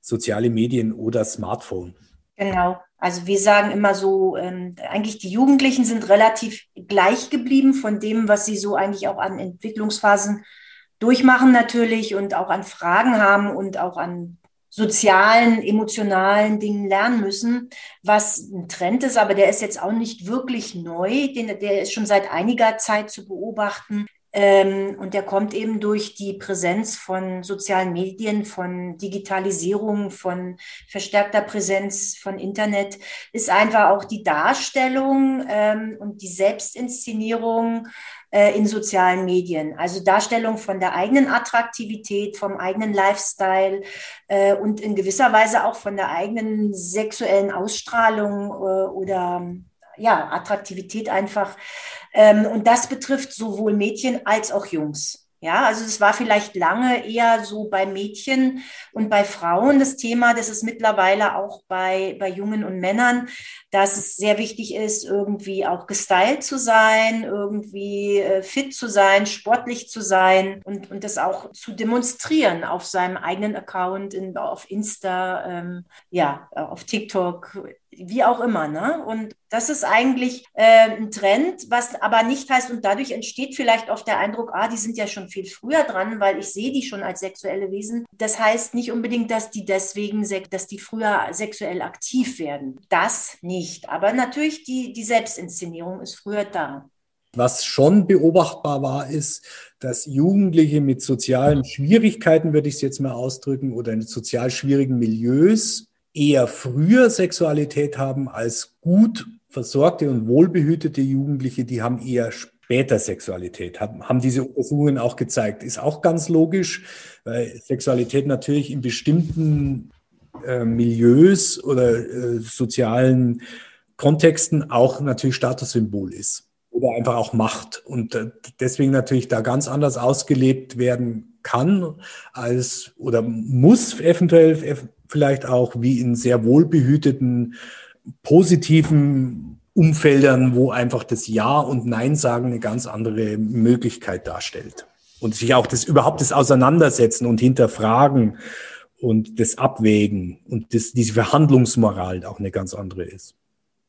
soziale Medien oder Smartphone. Genau. Also wir sagen immer so, ähm, eigentlich die Jugendlichen sind relativ gleich geblieben von dem, was sie so eigentlich auch an Entwicklungsphasen durchmachen natürlich und auch an Fragen haben und auch an sozialen, emotionalen Dingen lernen müssen, was ein Trend ist, aber der ist jetzt auch nicht wirklich neu, den, der ist schon seit einiger Zeit zu beobachten. Ähm, und der kommt eben durch die Präsenz von sozialen Medien, von Digitalisierung, von verstärkter Präsenz von Internet, ist einfach auch die Darstellung ähm, und die Selbstinszenierung äh, in sozialen Medien. Also Darstellung von der eigenen Attraktivität, vom eigenen Lifestyle äh, und in gewisser Weise auch von der eigenen sexuellen Ausstrahlung äh, oder ja, Attraktivität einfach. Ähm, und das betrifft sowohl Mädchen als auch Jungs. Ja, also es war vielleicht lange eher so bei Mädchen und bei Frauen das Thema, das ist mittlerweile auch bei, bei Jungen und Männern, dass es sehr wichtig ist, irgendwie auch gestylt zu sein, irgendwie äh, fit zu sein, sportlich zu sein und, und das auch zu demonstrieren auf seinem eigenen Account, in, auf Insta, ähm, ja, auf TikTok, wie auch immer. Ne? Und das ist eigentlich äh, ein Trend, was aber nicht heißt, und dadurch entsteht vielleicht oft der Eindruck, ah, die sind ja schon viel früher dran, weil ich sehe die schon als sexuelle Wesen. Das heißt nicht unbedingt, dass die deswegen, dass die früher sexuell aktiv werden. Das nicht. Aber natürlich, die, die Selbstinszenierung ist früher da. Was schon beobachtbar war, ist, dass Jugendliche mit sozialen Schwierigkeiten, würde ich es jetzt mal ausdrücken, oder in sozial schwierigen Milieus eher früher Sexualität haben als gut versorgte und wohlbehütete Jugendliche, die haben eher später Sexualität, haben, haben diese Untersuchungen auch gezeigt. Ist auch ganz logisch, weil Sexualität natürlich in bestimmten äh, Milieus oder äh, sozialen Kontexten auch natürlich Statussymbol ist oder einfach auch Macht und äh, deswegen natürlich da ganz anders ausgelebt werden kann als oder muss eventuell vielleicht auch wie in sehr wohlbehüteten, positiven Umfeldern, wo einfach das Ja und Nein sagen eine ganz andere Möglichkeit darstellt. Und sich auch das überhaupt das Auseinandersetzen und Hinterfragen und das Abwägen und das, diese Verhandlungsmoral auch eine ganz andere ist.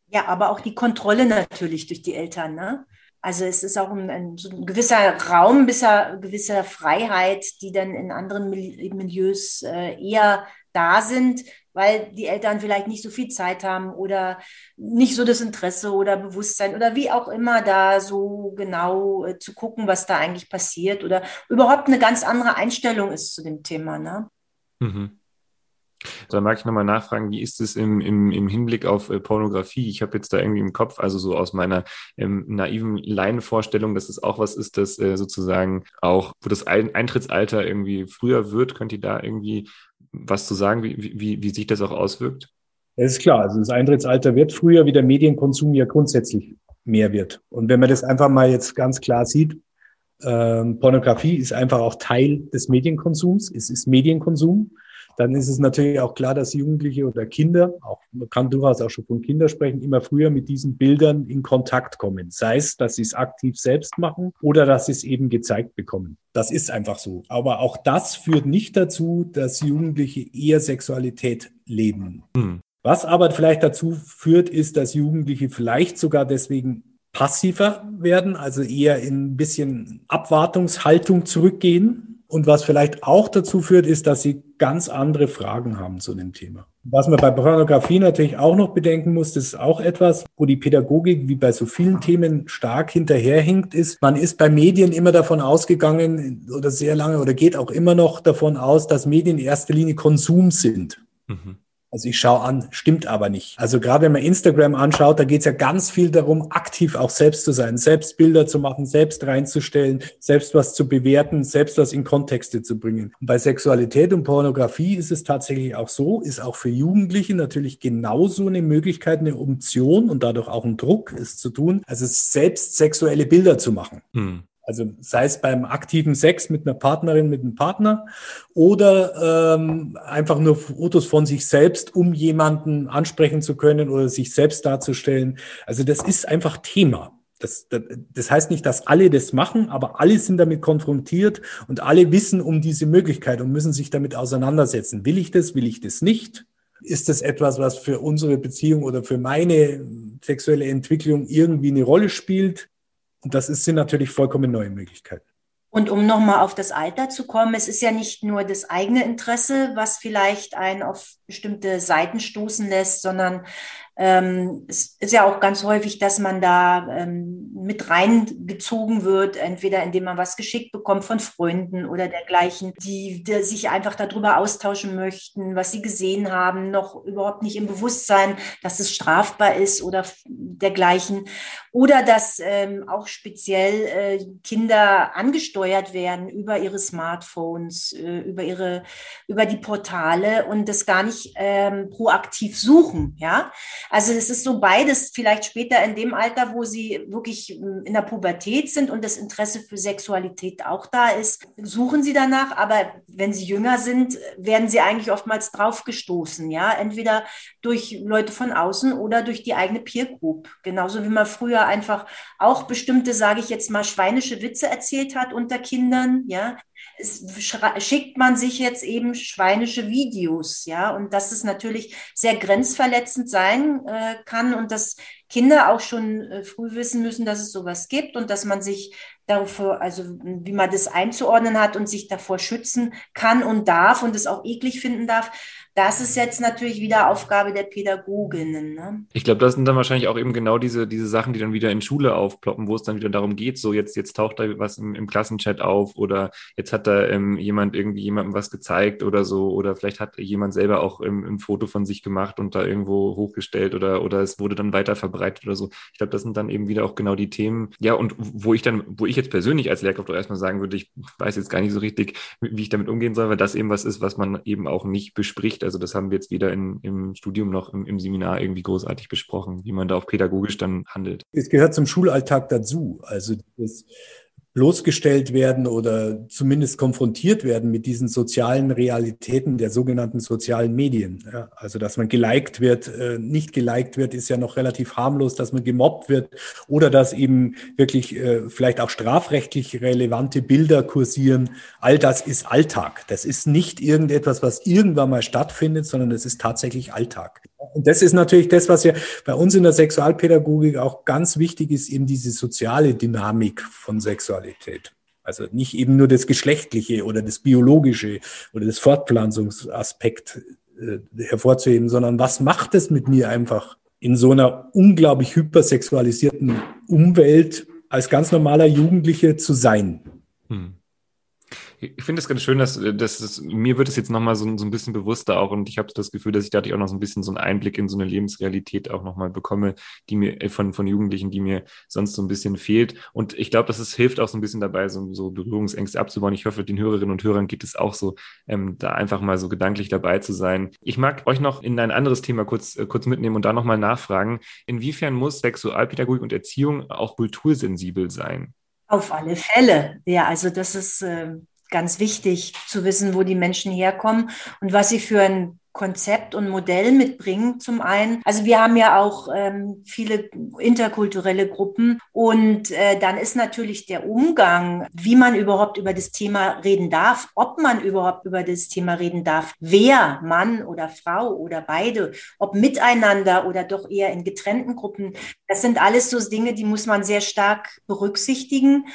Ja, aber auch die Kontrolle natürlich durch die Eltern. Ne? Also es ist auch ein, ein, ein gewisser Raum, bisher gewisser Freiheit, die dann in anderen Milieus äh, eher da sind, weil die Eltern vielleicht nicht so viel Zeit haben oder nicht so das Interesse oder Bewusstsein oder wie auch immer da so genau äh, zu gucken, was da eigentlich passiert oder überhaupt eine ganz andere Einstellung ist zu dem Thema. Ne? Mhm. Da mag ich nochmal nachfragen, wie ist es im, im, im Hinblick auf äh, Pornografie? Ich habe jetzt da irgendwie im Kopf, also so aus meiner ähm, naiven Laienvorstellung, dass es auch was ist, das äh, sozusagen auch, wo das Eintrittsalter irgendwie früher wird. Könnt ihr da irgendwie was zu sagen, wie, wie, wie sich das auch auswirkt? Das ist klar. Also das Eintrittsalter wird früher, wie der Medienkonsum ja grundsätzlich mehr wird. Und wenn man das einfach mal jetzt ganz klar sieht, ähm, Pornografie ist einfach auch Teil des Medienkonsums. Es ist Medienkonsum dann ist es natürlich auch klar, dass Jugendliche oder Kinder, auch man kann durchaus auch schon von Kindern sprechen, immer früher mit diesen Bildern in Kontakt kommen. Sei es, dass sie es aktiv selbst machen oder dass sie es eben gezeigt bekommen. Das ist einfach so. Aber auch das führt nicht dazu, dass Jugendliche eher Sexualität leben. Mhm. Was aber vielleicht dazu führt, ist, dass Jugendliche vielleicht sogar deswegen passiver werden, also eher in ein bisschen Abwartungshaltung zurückgehen und was vielleicht auch dazu führt, ist, dass sie ganz andere Fragen haben zu dem Thema. Was man bei Pornografie natürlich auch noch bedenken muss, das ist auch etwas, wo die Pädagogik wie bei so vielen Themen stark hinterherhinkt, ist, man ist bei Medien immer davon ausgegangen oder sehr lange oder geht auch immer noch davon aus, dass Medien in erster Linie Konsum sind. Mhm. Also ich schaue an, stimmt aber nicht. Also gerade wenn man Instagram anschaut, da geht es ja ganz viel darum, aktiv auch selbst zu sein, selbst Bilder zu machen, selbst reinzustellen, selbst was zu bewerten, selbst was in Kontexte zu bringen. Und bei Sexualität und Pornografie ist es tatsächlich auch so, ist auch für Jugendliche natürlich genauso eine Möglichkeit, eine Option und dadurch auch ein Druck, es zu tun, also selbst sexuelle Bilder zu machen. Hm. Also sei es beim aktiven Sex mit einer Partnerin, mit einem Partner oder ähm, einfach nur Fotos von sich selbst, um jemanden ansprechen zu können oder sich selbst darzustellen. Also das ist einfach Thema. Das, das, das heißt nicht, dass alle das machen, aber alle sind damit konfrontiert und alle wissen um diese Möglichkeit und müssen sich damit auseinandersetzen. Will ich das, will ich das nicht? Ist das etwas, was für unsere Beziehung oder für meine sexuelle Entwicklung irgendwie eine Rolle spielt? Und das ist, sind natürlich vollkommen neue Möglichkeiten. Und um nochmal auf das Alter zu kommen, es ist ja nicht nur das eigene Interesse, was vielleicht einen auf bestimmte Seiten stoßen lässt, sondern ähm, es ist ja auch ganz häufig, dass man da ähm, mit reingezogen wird, entweder indem man was geschickt bekommt von Freunden oder dergleichen, die, die sich einfach darüber austauschen möchten, was sie gesehen haben, noch überhaupt nicht im Bewusstsein, dass es strafbar ist oder dergleichen. Oder dass ähm, auch speziell äh, Kinder angesteuert werden über ihre Smartphones, äh, über ihre, über die Portale und das gar nicht ähm, proaktiv suchen. Ja, also es ist so beides vielleicht später in dem Alter, wo sie wirklich ähm, in der Pubertät sind und das Interesse für Sexualität auch da ist, suchen sie danach. Aber wenn sie jünger sind, werden sie eigentlich oftmals draufgestoßen. Ja, entweder durch Leute von außen oder durch die eigene Peer Group. Genauso wie man früher einfach auch bestimmte, sage ich jetzt mal, schweinische Witze erzählt hat unter Kindern. Ja, schickt man sich jetzt eben schweinische Videos, ja, und dass es natürlich sehr grenzverletzend sein äh, kann und dass Kinder auch schon äh, früh wissen müssen, dass es sowas gibt und dass man sich dafür, also wie man das einzuordnen hat und sich davor schützen kann und darf und es auch eklig finden darf. Das ist jetzt natürlich wieder Aufgabe der Pädagoginnen. Ne? Ich glaube, das sind dann wahrscheinlich auch eben genau diese, diese Sachen, die dann wieder in Schule aufploppen, wo es dann wieder darum geht, so jetzt, jetzt taucht da was im, im Klassenchat auf oder jetzt hat da ähm, jemand irgendwie jemandem was gezeigt oder so oder vielleicht hat jemand selber auch im, im Foto von sich gemacht und da irgendwo hochgestellt oder, oder es wurde dann weiter verbreitet oder so. Ich glaube, das sind dann eben wieder auch genau die Themen, ja, und wo ich dann, wo ich jetzt persönlich als Lehrkraft auch erstmal sagen würde, ich weiß jetzt gar nicht so richtig, wie ich damit umgehen soll, weil das eben was ist, was man eben auch nicht bespricht nicht. Also das haben wir jetzt weder in, im Studium noch im, im Seminar irgendwie großartig besprochen, wie man da auch pädagogisch dann handelt. Es gehört zum Schulalltag dazu. Also das bloßgestellt werden oder zumindest konfrontiert werden mit diesen sozialen Realitäten der sogenannten sozialen Medien. Ja, also dass man geliked wird, äh, nicht geliked wird, ist ja noch relativ harmlos, dass man gemobbt wird oder dass eben wirklich äh, vielleicht auch strafrechtlich relevante Bilder kursieren. All das ist Alltag. Das ist nicht irgendetwas, was irgendwann mal stattfindet, sondern es ist tatsächlich Alltag. Und das ist natürlich das, was ja bei uns in der Sexualpädagogik auch ganz wichtig ist, eben diese soziale Dynamik von Sexualität. Also nicht eben nur das Geschlechtliche oder das Biologische oder das Fortpflanzungsaspekt äh, hervorzuheben, sondern was macht es mit mir einfach in so einer unglaublich hypersexualisierten Umwelt als ganz normaler Jugendliche zu sein? Hm. Ich finde es ganz schön, dass, dass es, mir wird es jetzt nochmal so, so ein bisschen bewusster auch und ich habe das Gefühl, dass ich dadurch auch noch so ein bisschen so einen Einblick in so eine Lebensrealität auch nochmal bekomme, die mir äh, von, von Jugendlichen, die mir sonst so ein bisschen fehlt. Und ich glaube, dass es hilft auch so ein bisschen dabei, so, so Berührungsängste abzubauen. Ich hoffe, den Hörerinnen und Hörern geht es auch so, ähm, da einfach mal so gedanklich dabei zu sein. Ich mag euch noch in ein anderes Thema kurz, äh, kurz mitnehmen und da nochmal nachfragen. Inwiefern muss Sexualpädagogik und Erziehung auch kultursensibel sein? Auf alle Fälle. Ja, also das ist äh, ganz wichtig zu wissen, wo die Menschen herkommen und was sie für ein Konzept und Modell mitbringen zum einen. Also wir haben ja auch ähm, viele interkulturelle Gruppen und äh, dann ist natürlich der Umgang, wie man überhaupt über das Thema reden darf, ob man überhaupt über das Thema reden darf, wer, Mann oder Frau oder beide, ob miteinander oder doch eher in getrennten Gruppen. Das sind alles so Dinge, die muss man sehr stark berücksichtigen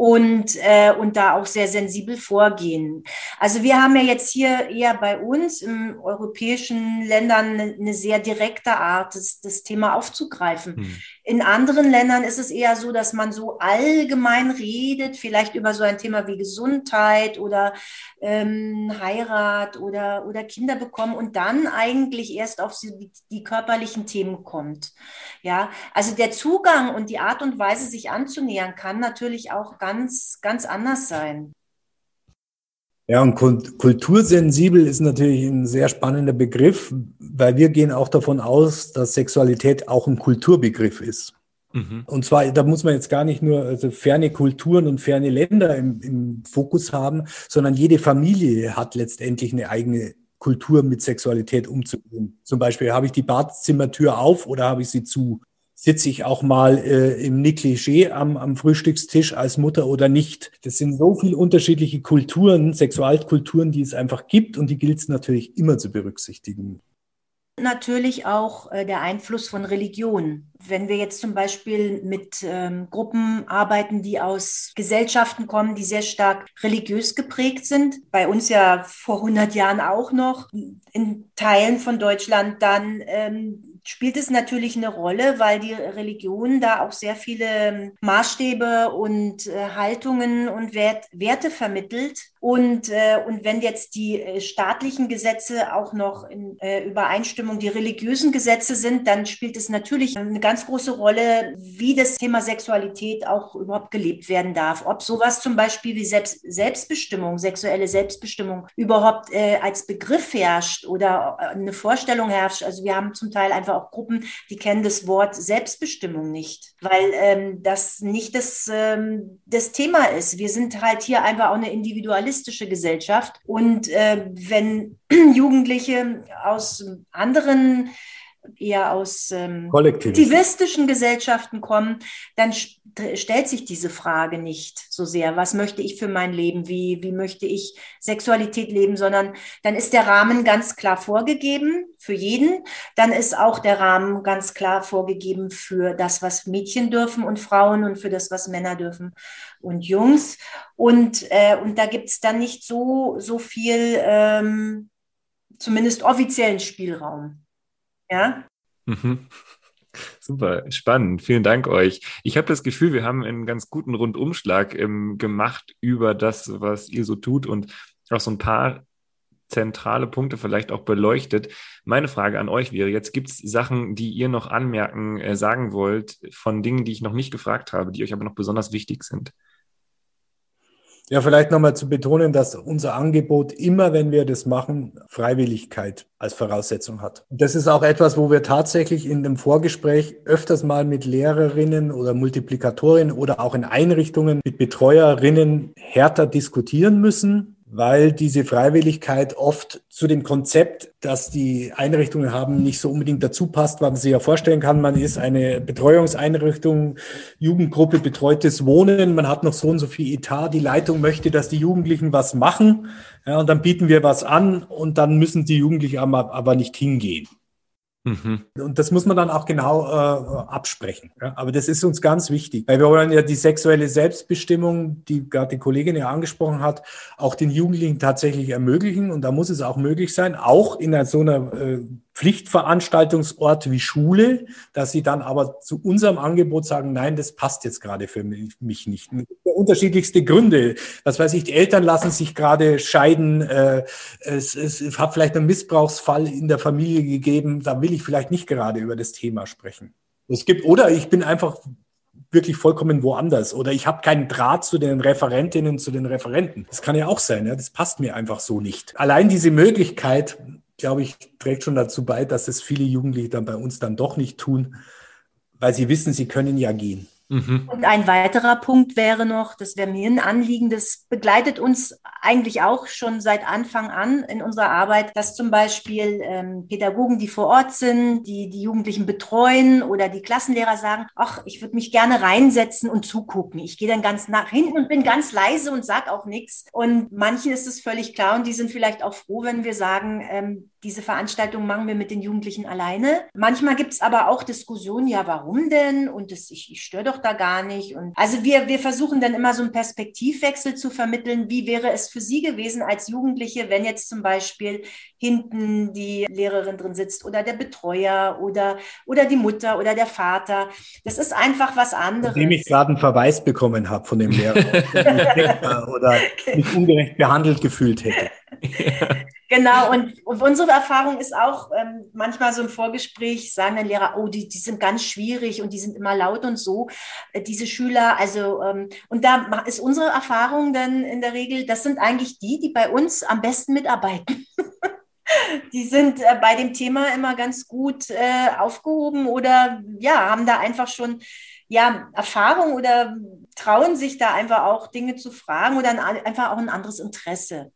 und, äh, und da auch sehr sensibel vorgehen. Also wir haben ja jetzt hier eher bei uns im europäischen Ländern eine, sehr direkte Art, das, das Thema aufzugreifen. Hm. In anderen Ländern ist es eher so, dass man so allgemein redet, vielleicht über so ein Thema wie Gesundheit oder ähm, Heirat oder, oder Kinder bekommen und dann eigentlich erst auf die, die körperlichen Themen kommt. Ja, also der Zugang und die Art und Weise, sich anzunähern, kann natürlich auch ganz, ganz anders sein. Ja, und kultursensibel ist natürlich ein sehr spannender Begriff, weil wir gehen auch davon aus, dass Sexualität auch ein Kulturbegriff ist. Mhm. Und zwar, da muss man jetzt gar nicht nur also ferne Kulturen und ferne Länder im, im Fokus haben, sondern jede Familie hat letztendlich eine eigene Kultur mit Sexualität umzugehen. Zum Beispiel, habe ich die Badezimmertür auf oder habe ich sie zu? Sitze ich auch mal äh, im Negligé am, am Frühstückstisch als Mutter oder nicht. Das sind so viele unterschiedliche Kulturen, Sexualkulturen, die es einfach gibt und die gilt es natürlich immer zu berücksichtigen. Natürlich auch äh, der Einfluss von Religion. Wenn wir jetzt zum Beispiel mit ähm, Gruppen arbeiten, die aus Gesellschaften kommen, die sehr stark religiös geprägt sind, bei uns ja vor 100 Jahren auch noch, in Teilen von Deutschland, dann ähm, spielt es natürlich eine Rolle, weil die Religion da auch sehr viele Maßstäbe und äh, Haltungen und Wert, Werte vermittelt. Und, äh, und wenn jetzt die äh, staatlichen Gesetze auch noch in äh, Übereinstimmung die religiösen Gesetze sind, dann spielt es natürlich eine ganz große Rolle, wie das Thema Sexualität auch überhaupt gelebt werden darf. Ob sowas zum Beispiel wie Selbst Selbstbestimmung, sexuelle Selbstbestimmung überhaupt äh, als Begriff herrscht oder äh, eine Vorstellung herrscht. Also wir haben zum Teil einfach auch Gruppen, die kennen das Wort Selbstbestimmung nicht, weil ähm, das nicht das, ähm, das Thema ist. Wir sind halt hier einfach auch eine individualistische Gesellschaft. Und äh, wenn [CLEARS THROAT] Jugendliche aus anderen eher aus ähm, kollektivistischen Gesellschaften kommen, dann stellt sich diese Frage nicht so sehr, was möchte ich für mein Leben, wie, wie möchte ich Sexualität leben, sondern dann ist der Rahmen ganz klar vorgegeben für jeden. Dann ist auch der Rahmen ganz klar vorgegeben für das, was Mädchen dürfen und Frauen und für das, was Männer dürfen und Jungs. Und, äh, und da gibt es dann nicht so, so viel, ähm, zumindest offiziellen Spielraum. Ja. Mhm. [LAUGHS] Super, spannend. Vielen Dank euch. Ich habe das Gefühl, wir haben einen ganz guten Rundumschlag ähm, gemacht über das, was ihr so tut und auch so ein paar zentrale Punkte vielleicht auch beleuchtet. Meine Frage an euch wäre, jetzt gibt es Sachen, die ihr noch anmerken, äh, sagen wollt, von Dingen, die ich noch nicht gefragt habe, die euch aber noch besonders wichtig sind. Ja, vielleicht nochmal zu betonen, dass unser Angebot immer, wenn wir das machen, Freiwilligkeit als Voraussetzung hat. Das ist auch etwas, wo wir tatsächlich in dem Vorgespräch öfters mal mit Lehrerinnen oder Multiplikatorinnen oder auch in Einrichtungen mit Betreuerinnen härter diskutieren müssen, weil diese Freiwilligkeit oft zu dem Konzept, das die Einrichtungen haben, nicht so unbedingt dazu passt, weil man sich ja vorstellen kann, man ist eine Betreuungseinrichtung, Jugendgruppe, betreutes Wohnen, man hat noch so und so viel Etat, die Leitung möchte, dass die Jugendlichen was machen, ja, und dann bieten wir was an und dann müssen die Jugendlichen aber, aber nicht hingehen. Mhm. Und das muss man dann auch genau äh, absprechen. Ja? Aber das ist uns ganz wichtig, weil wir wollen ja die sexuelle Selbstbestimmung, die gerade die Kollegin ja angesprochen hat, auch den Jugendlichen tatsächlich ermöglichen. Und da muss es auch möglich sein, auch in so einer äh, Pflichtveranstaltungsort wie Schule, dass sie dann aber zu unserem Angebot sagen, nein, das passt jetzt gerade für mich nicht. Unterschiedlichste Gründe. Was weiß ich, die Eltern lassen sich gerade scheiden, äh, es, es hat vielleicht einen Missbrauchsfall in der Familie gegeben, da will ich vielleicht nicht gerade über das Thema sprechen. Es gibt, oder ich bin einfach wirklich vollkommen woanders oder ich habe keinen Draht zu den Referentinnen, zu den Referenten. Das kann ja auch sein, ja? das passt mir einfach so nicht. Allein diese Möglichkeit, glaube ich, trägt schon dazu bei, dass es viele Jugendliche dann bei uns dann doch nicht tun, weil sie wissen, sie können ja gehen. Mhm. Und ein weiterer Punkt wäre noch, das wäre mir ein Anliegen, das begleitet uns eigentlich auch schon seit Anfang an in unserer Arbeit, dass zum Beispiel ähm, Pädagogen, die vor Ort sind, die die Jugendlichen betreuen oder die Klassenlehrer sagen, ach, ich würde mich gerne reinsetzen und zugucken. Ich gehe dann ganz nach hinten und bin ganz leise und sag auch nichts. Und manchen ist es völlig klar und die sind vielleicht auch froh, wenn wir sagen, ähm, diese Veranstaltung machen wir mit den Jugendlichen alleine. Manchmal gibt es aber auch Diskussionen, ja, warum denn? Und das, ich, ich störe doch da gar nicht. Und also wir, wir versuchen dann immer so einen Perspektivwechsel zu vermitteln. Wie wäre es für Sie gewesen als Jugendliche, wenn jetzt zum Beispiel hinten die Lehrerin drin sitzt oder der Betreuer oder, oder die Mutter oder der Vater? Das ist einfach was anderes. Indem ich gerade einen Verweis bekommen habe von dem Lehrer [LAUGHS] oder mich ungerecht behandelt gefühlt hätte. [LAUGHS] Genau, und, und, unsere Erfahrung ist auch, ähm, manchmal so im Vorgespräch sagen dann Lehrer, oh, die, die sind ganz schwierig und die sind immer laut und so, äh, diese Schüler. Also, ähm, und da ist unsere Erfahrung dann in der Regel, das sind eigentlich die, die bei uns am besten mitarbeiten. [LAUGHS] die sind äh, bei dem Thema immer ganz gut äh, aufgehoben oder ja, haben da einfach schon ja, Erfahrung oder trauen sich da einfach auch Dinge zu fragen oder ein, einfach auch ein anderes Interesse.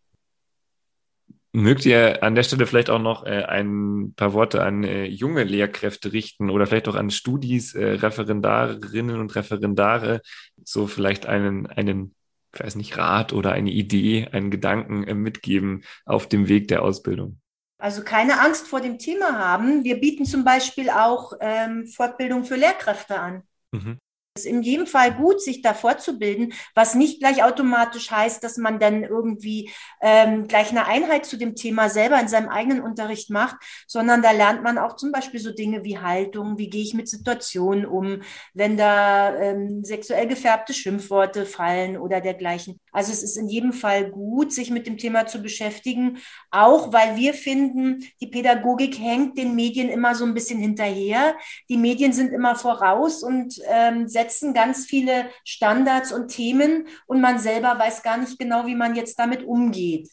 Mögt ihr an der Stelle vielleicht auch noch äh, ein paar Worte an äh, junge Lehrkräfte richten oder vielleicht auch an Studis, äh, Referendarinnen und Referendare, so vielleicht einen, einen, ich weiß nicht, Rat oder eine Idee, einen Gedanken äh, mitgeben auf dem Weg der Ausbildung? Also keine Angst vor dem Thema haben. Wir bieten zum Beispiel auch ähm, Fortbildung für Lehrkräfte an. Mhm. Es ist in jedem Fall gut, sich da fortzubilden, was nicht gleich automatisch heißt, dass man dann irgendwie ähm, gleich eine Einheit zu dem Thema selber in seinem eigenen Unterricht macht, sondern da lernt man auch zum Beispiel so Dinge wie Haltung, wie gehe ich mit Situationen um, wenn da ähm, sexuell gefärbte Schimpfworte fallen oder dergleichen. Also es ist in jedem Fall gut, sich mit dem Thema zu beschäftigen, auch weil wir finden, die Pädagogik hängt den Medien immer so ein bisschen hinterher. Die Medien sind immer voraus und ähm, setzen ganz viele Standards und Themen und man selber weiß gar nicht genau, wie man jetzt damit umgeht.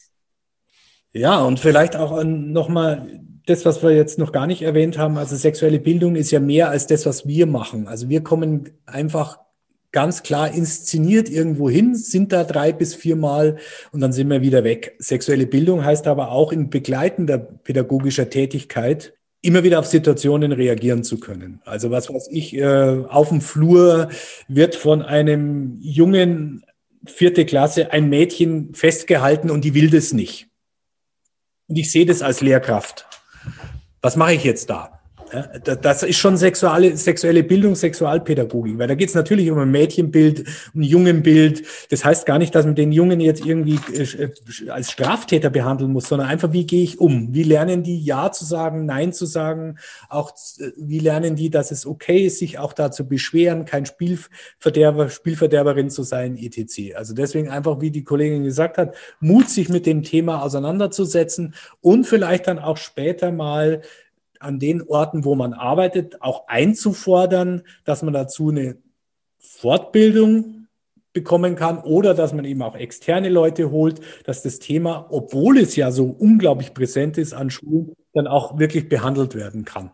Ja, und vielleicht auch nochmal das, was wir jetzt noch gar nicht erwähnt haben. Also sexuelle Bildung ist ja mehr als das, was wir machen. Also wir kommen einfach ganz klar inszeniert irgendwo hin, sind da drei bis viermal und dann sind wir wieder weg. Sexuelle Bildung heißt aber auch in begleitender pädagogischer Tätigkeit immer wieder auf Situationen reagieren zu können. Also was weiß ich, äh, auf dem Flur wird von einem jungen vierte Klasse ein Mädchen festgehalten und die will das nicht. Und ich sehe das als Lehrkraft. Was mache ich jetzt da? Das ist schon sexuelle, sexuelle Bildung, Sexualpädagogik, weil da geht es natürlich um ein Mädchenbild, um ein Jungenbild. Das heißt gar nicht, dass man den Jungen jetzt irgendwie äh, als Straftäter behandeln muss, sondern einfach, wie gehe ich um? Wie lernen die Ja zu sagen, Nein zu sagen? Auch äh, wie lernen die, dass es okay ist, sich auch da zu beschweren, kein Spielverderber, Spielverderberin zu sein, etc. Also deswegen einfach, wie die Kollegin gesagt hat, Mut, sich mit dem Thema auseinanderzusetzen und vielleicht dann auch später mal an den Orten, wo man arbeitet, auch einzufordern, dass man dazu eine Fortbildung bekommen kann oder dass man eben auch externe Leute holt, dass das Thema, obwohl es ja so unglaublich präsent ist an Schulen, dann auch wirklich behandelt werden kann.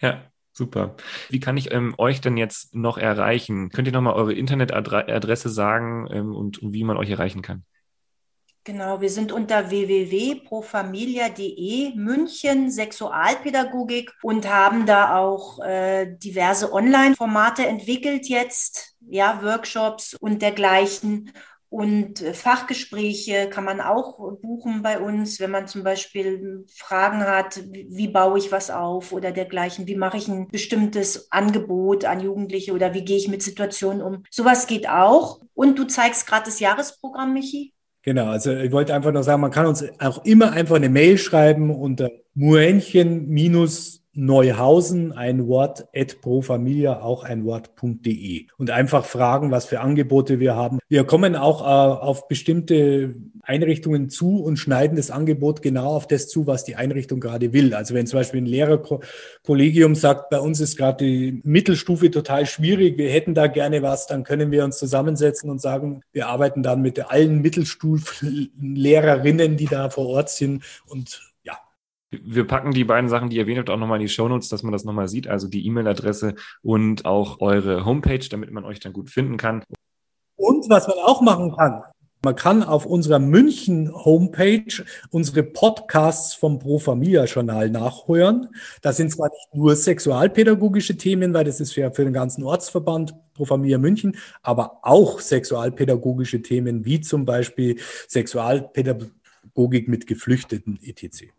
Ja, Super. Wie kann ich ähm, euch denn jetzt noch erreichen? Könnt ihr nochmal eure Internetadresse sagen ähm, und, und, wie man euch erreichen kann? Genau, wir sind unter www.profamilia.de München Sexualpädagogik und haben da auch äh, diverse Online-Formate entwickelt jetzt, ja, Workshops und dergleichen. Und äh, Fachgespräche kann man auch buchen bei uns, wenn man zum Beispiel Fragen hat, wie, wie baue ich was auf oder dergleichen, wie mache ich ein bestimmtes Angebot an Jugendliche oder wie gehe ich mit Situationen um. Sowas geht auch. Und du zeigst gerade das Jahresprogramm, Michi? Genau, also ich wollte einfach noch sagen, man kann uns auch immer einfach eine Mail schreiben unter muenchen Neuhausen, ein Wort, at profamilia, auch ein Wort.de und einfach fragen, was für Angebote wir haben. Wir kommen auch äh, auf bestimmte Einrichtungen zu und schneiden das Angebot genau auf das zu, was die Einrichtung gerade will. Also wenn zum Beispiel ein Lehrerkollegium sagt, bei uns ist gerade die Mittelstufe total schwierig, wir hätten da gerne was, dann können wir uns zusammensetzen und sagen, wir arbeiten dann mit allen Mittelstufenlehrerinnen, die da vor Ort sind und wir packen die beiden Sachen, die ihr erwähnt habt, auch nochmal in die Shownotes, dass man das nochmal sieht, also die E-Mail-Adresse und auch eure Homepage, damit man euch dann gut finden kann. Und was man auch machen kann, man kann auf unserer München Homepage unsere Podcasts vom Pro Familia Journal nachhören. Da sind zwar nicht nur sexualpädagogische Themen, weil das ist ja für den ganzen Ortsverband Pro Familia München, aber auch sexualpädagogische Themen wie zum Beispiel Sexualpädagogik mit Geflüchteten etc.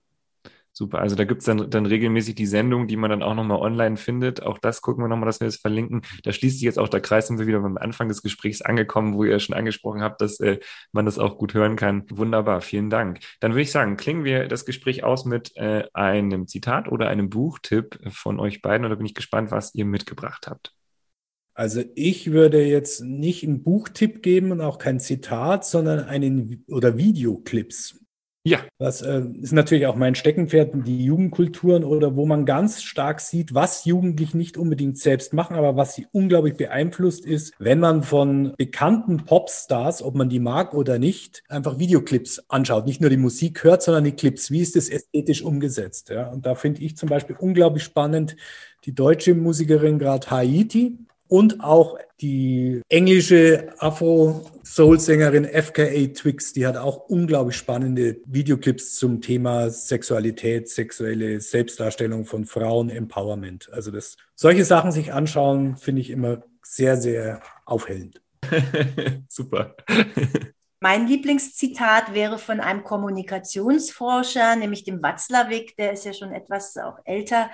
Super, also da gibt's dann, dann regelmäßig die Sendung, die man dann auch nochmal online findet. Auch das gucken wir nochmal, dass wir das verlinken. Da schließt sich jetzt auch der Kreis, sind wir wieder beim Anfang des Gesprächs angekommen, wo ihr schon angesprochen habt, dass äh, man das auch gut hören kann. Wunderbar, vielen Dank. Dann würde ich sagen, klingen wir das Gespräch aus mit äh, einem Zitat oder einem Buchtipp von euch beiden. Und da bin ich gespannt, was ihr mitgebracht habt. Also ich würde jetzt nicht einen Buchtipp geben und auch kein Zitat, sondern einen oder Videoclips. Ja. Das äh, ist natürlich auch mein Steckenpferd, die Jugendkulturen oder wo man ganz stark sieht, was Jugendliche nicht unbedingt selbst machen, aber was sie unglaublich beeinflusst ist, wenn man von bekannten Popstars, ob man die mag oder nicht, einfach Videoclips anschaut. Nicht nur die Musik hört, sondern die Clips. Wie ist das ästhetisch umgesetzt? Ja? Und da finde ich zum Beispiel unglaublich spannend die deutsche Musikerin gerade Haiti, und auch die englische Afro-Soul-Sängerin FKA Twix, die hat auch unglaublich spannende Videoclips zum Thema Sexualität, sexuelle Selbstdarstellung von Frauen, Empowerment. Also das, solche Sachen sich anschauen, finde ich immer sehr, sehr aufhellend. [LAUGHS] Super. Mein Lieblingszitat wäre von einem Kommunikationsforscher, nämlich dem Watzlawick, der ist ja schon etwas auch älter.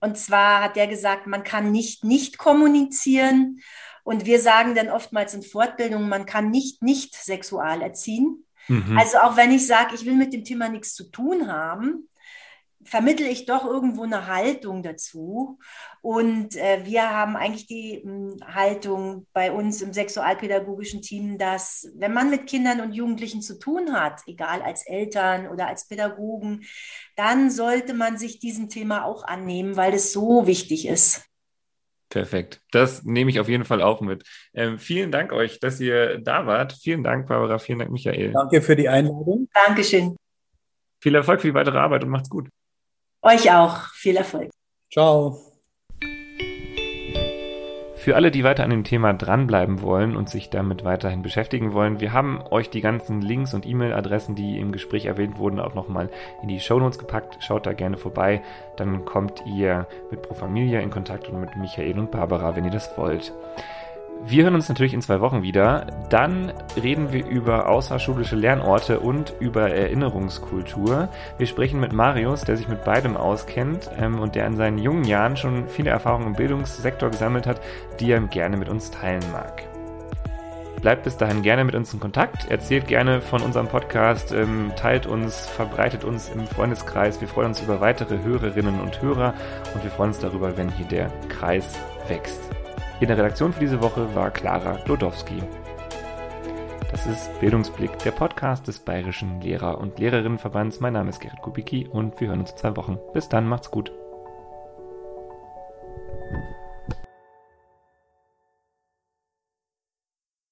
Und zwar hat er gesagt, man kann nicht nicht kommunizieren. Und wir sagen dann oftmals in Fortbildungen, man kann nicht nicht sexual erziehen. Mhm. Also auch wenn ich sage, ich will mit dem Thema nichts zu tun haben, vermittle ich doch irgendwo eine Haltung dazu. Und äh, wir haben eigentlich die mh, hm, Haltung bei uns im sexualpädagogischen Team, dass wenn man mit Kindern und Jugendlichen zu tun hat, egal als Eltern oder als Pädagogen, dann sollte man sich diesem Thema auch annehmen, weil es so wichtig ist. Perfekt. Das nehme ich auf jeden Fall auch mit. Ähm, vielen Dank euch, dass ihr da wart. Vielen Dank, Barbara. Vielen Dank, Michael. Danke für die Einladung. Dankeschön. Viel Erfolg für die weitere Arbeit und macht's gut. Euch auch. Viel Erfolg. Ciao. Für alle, die weiter an dem Thema dranbleiben wollen und sich damit weiterhin beschäftigen wollen, wir haben euch die ganzen Links und E-Mail-Adressen, die im Gespräch erwähnt wurden, auch nochmal in die Shownotes gepackt. Schaut da gerne vorbei. Dann kommt ihr mit Pro Familia in Kontakt und mit Michael und Barbara, wenn ihr das wollt. Wir hören uns natürlich in zwei Wochen wieder. Dann reden wir über außerschulische Lernorte und über Erinnerungskultur. Wir sprechen mit Marius, der sich mit beidem auskennt ähm, und der in seinen jungen Jahren schon viele Erfahrungen im Bildungssektor gesammelt hat, die er gerne mit uns teilen mag. Bleibt bis dahin gerne mit uns in Kontakt, erzählt gerne von unserem Podcast, ähm, teilt uns, verbreitet uns im Freundeskreis. Wir freuen uns über weitere Hörerinnen und Hörer und wir freuen uns darüber, wenn hier der Kreis wächst. In der Redaktion für diese Woche war Clara Glodowski. Das ist Bildungsblick, der Podcast des Bayerischen Lehrer- und Lehrerinnenverbands. Mein Name ist Gerrit Kubicki und wir hören uns in zwei Wochen. Bis dann, macht's gut.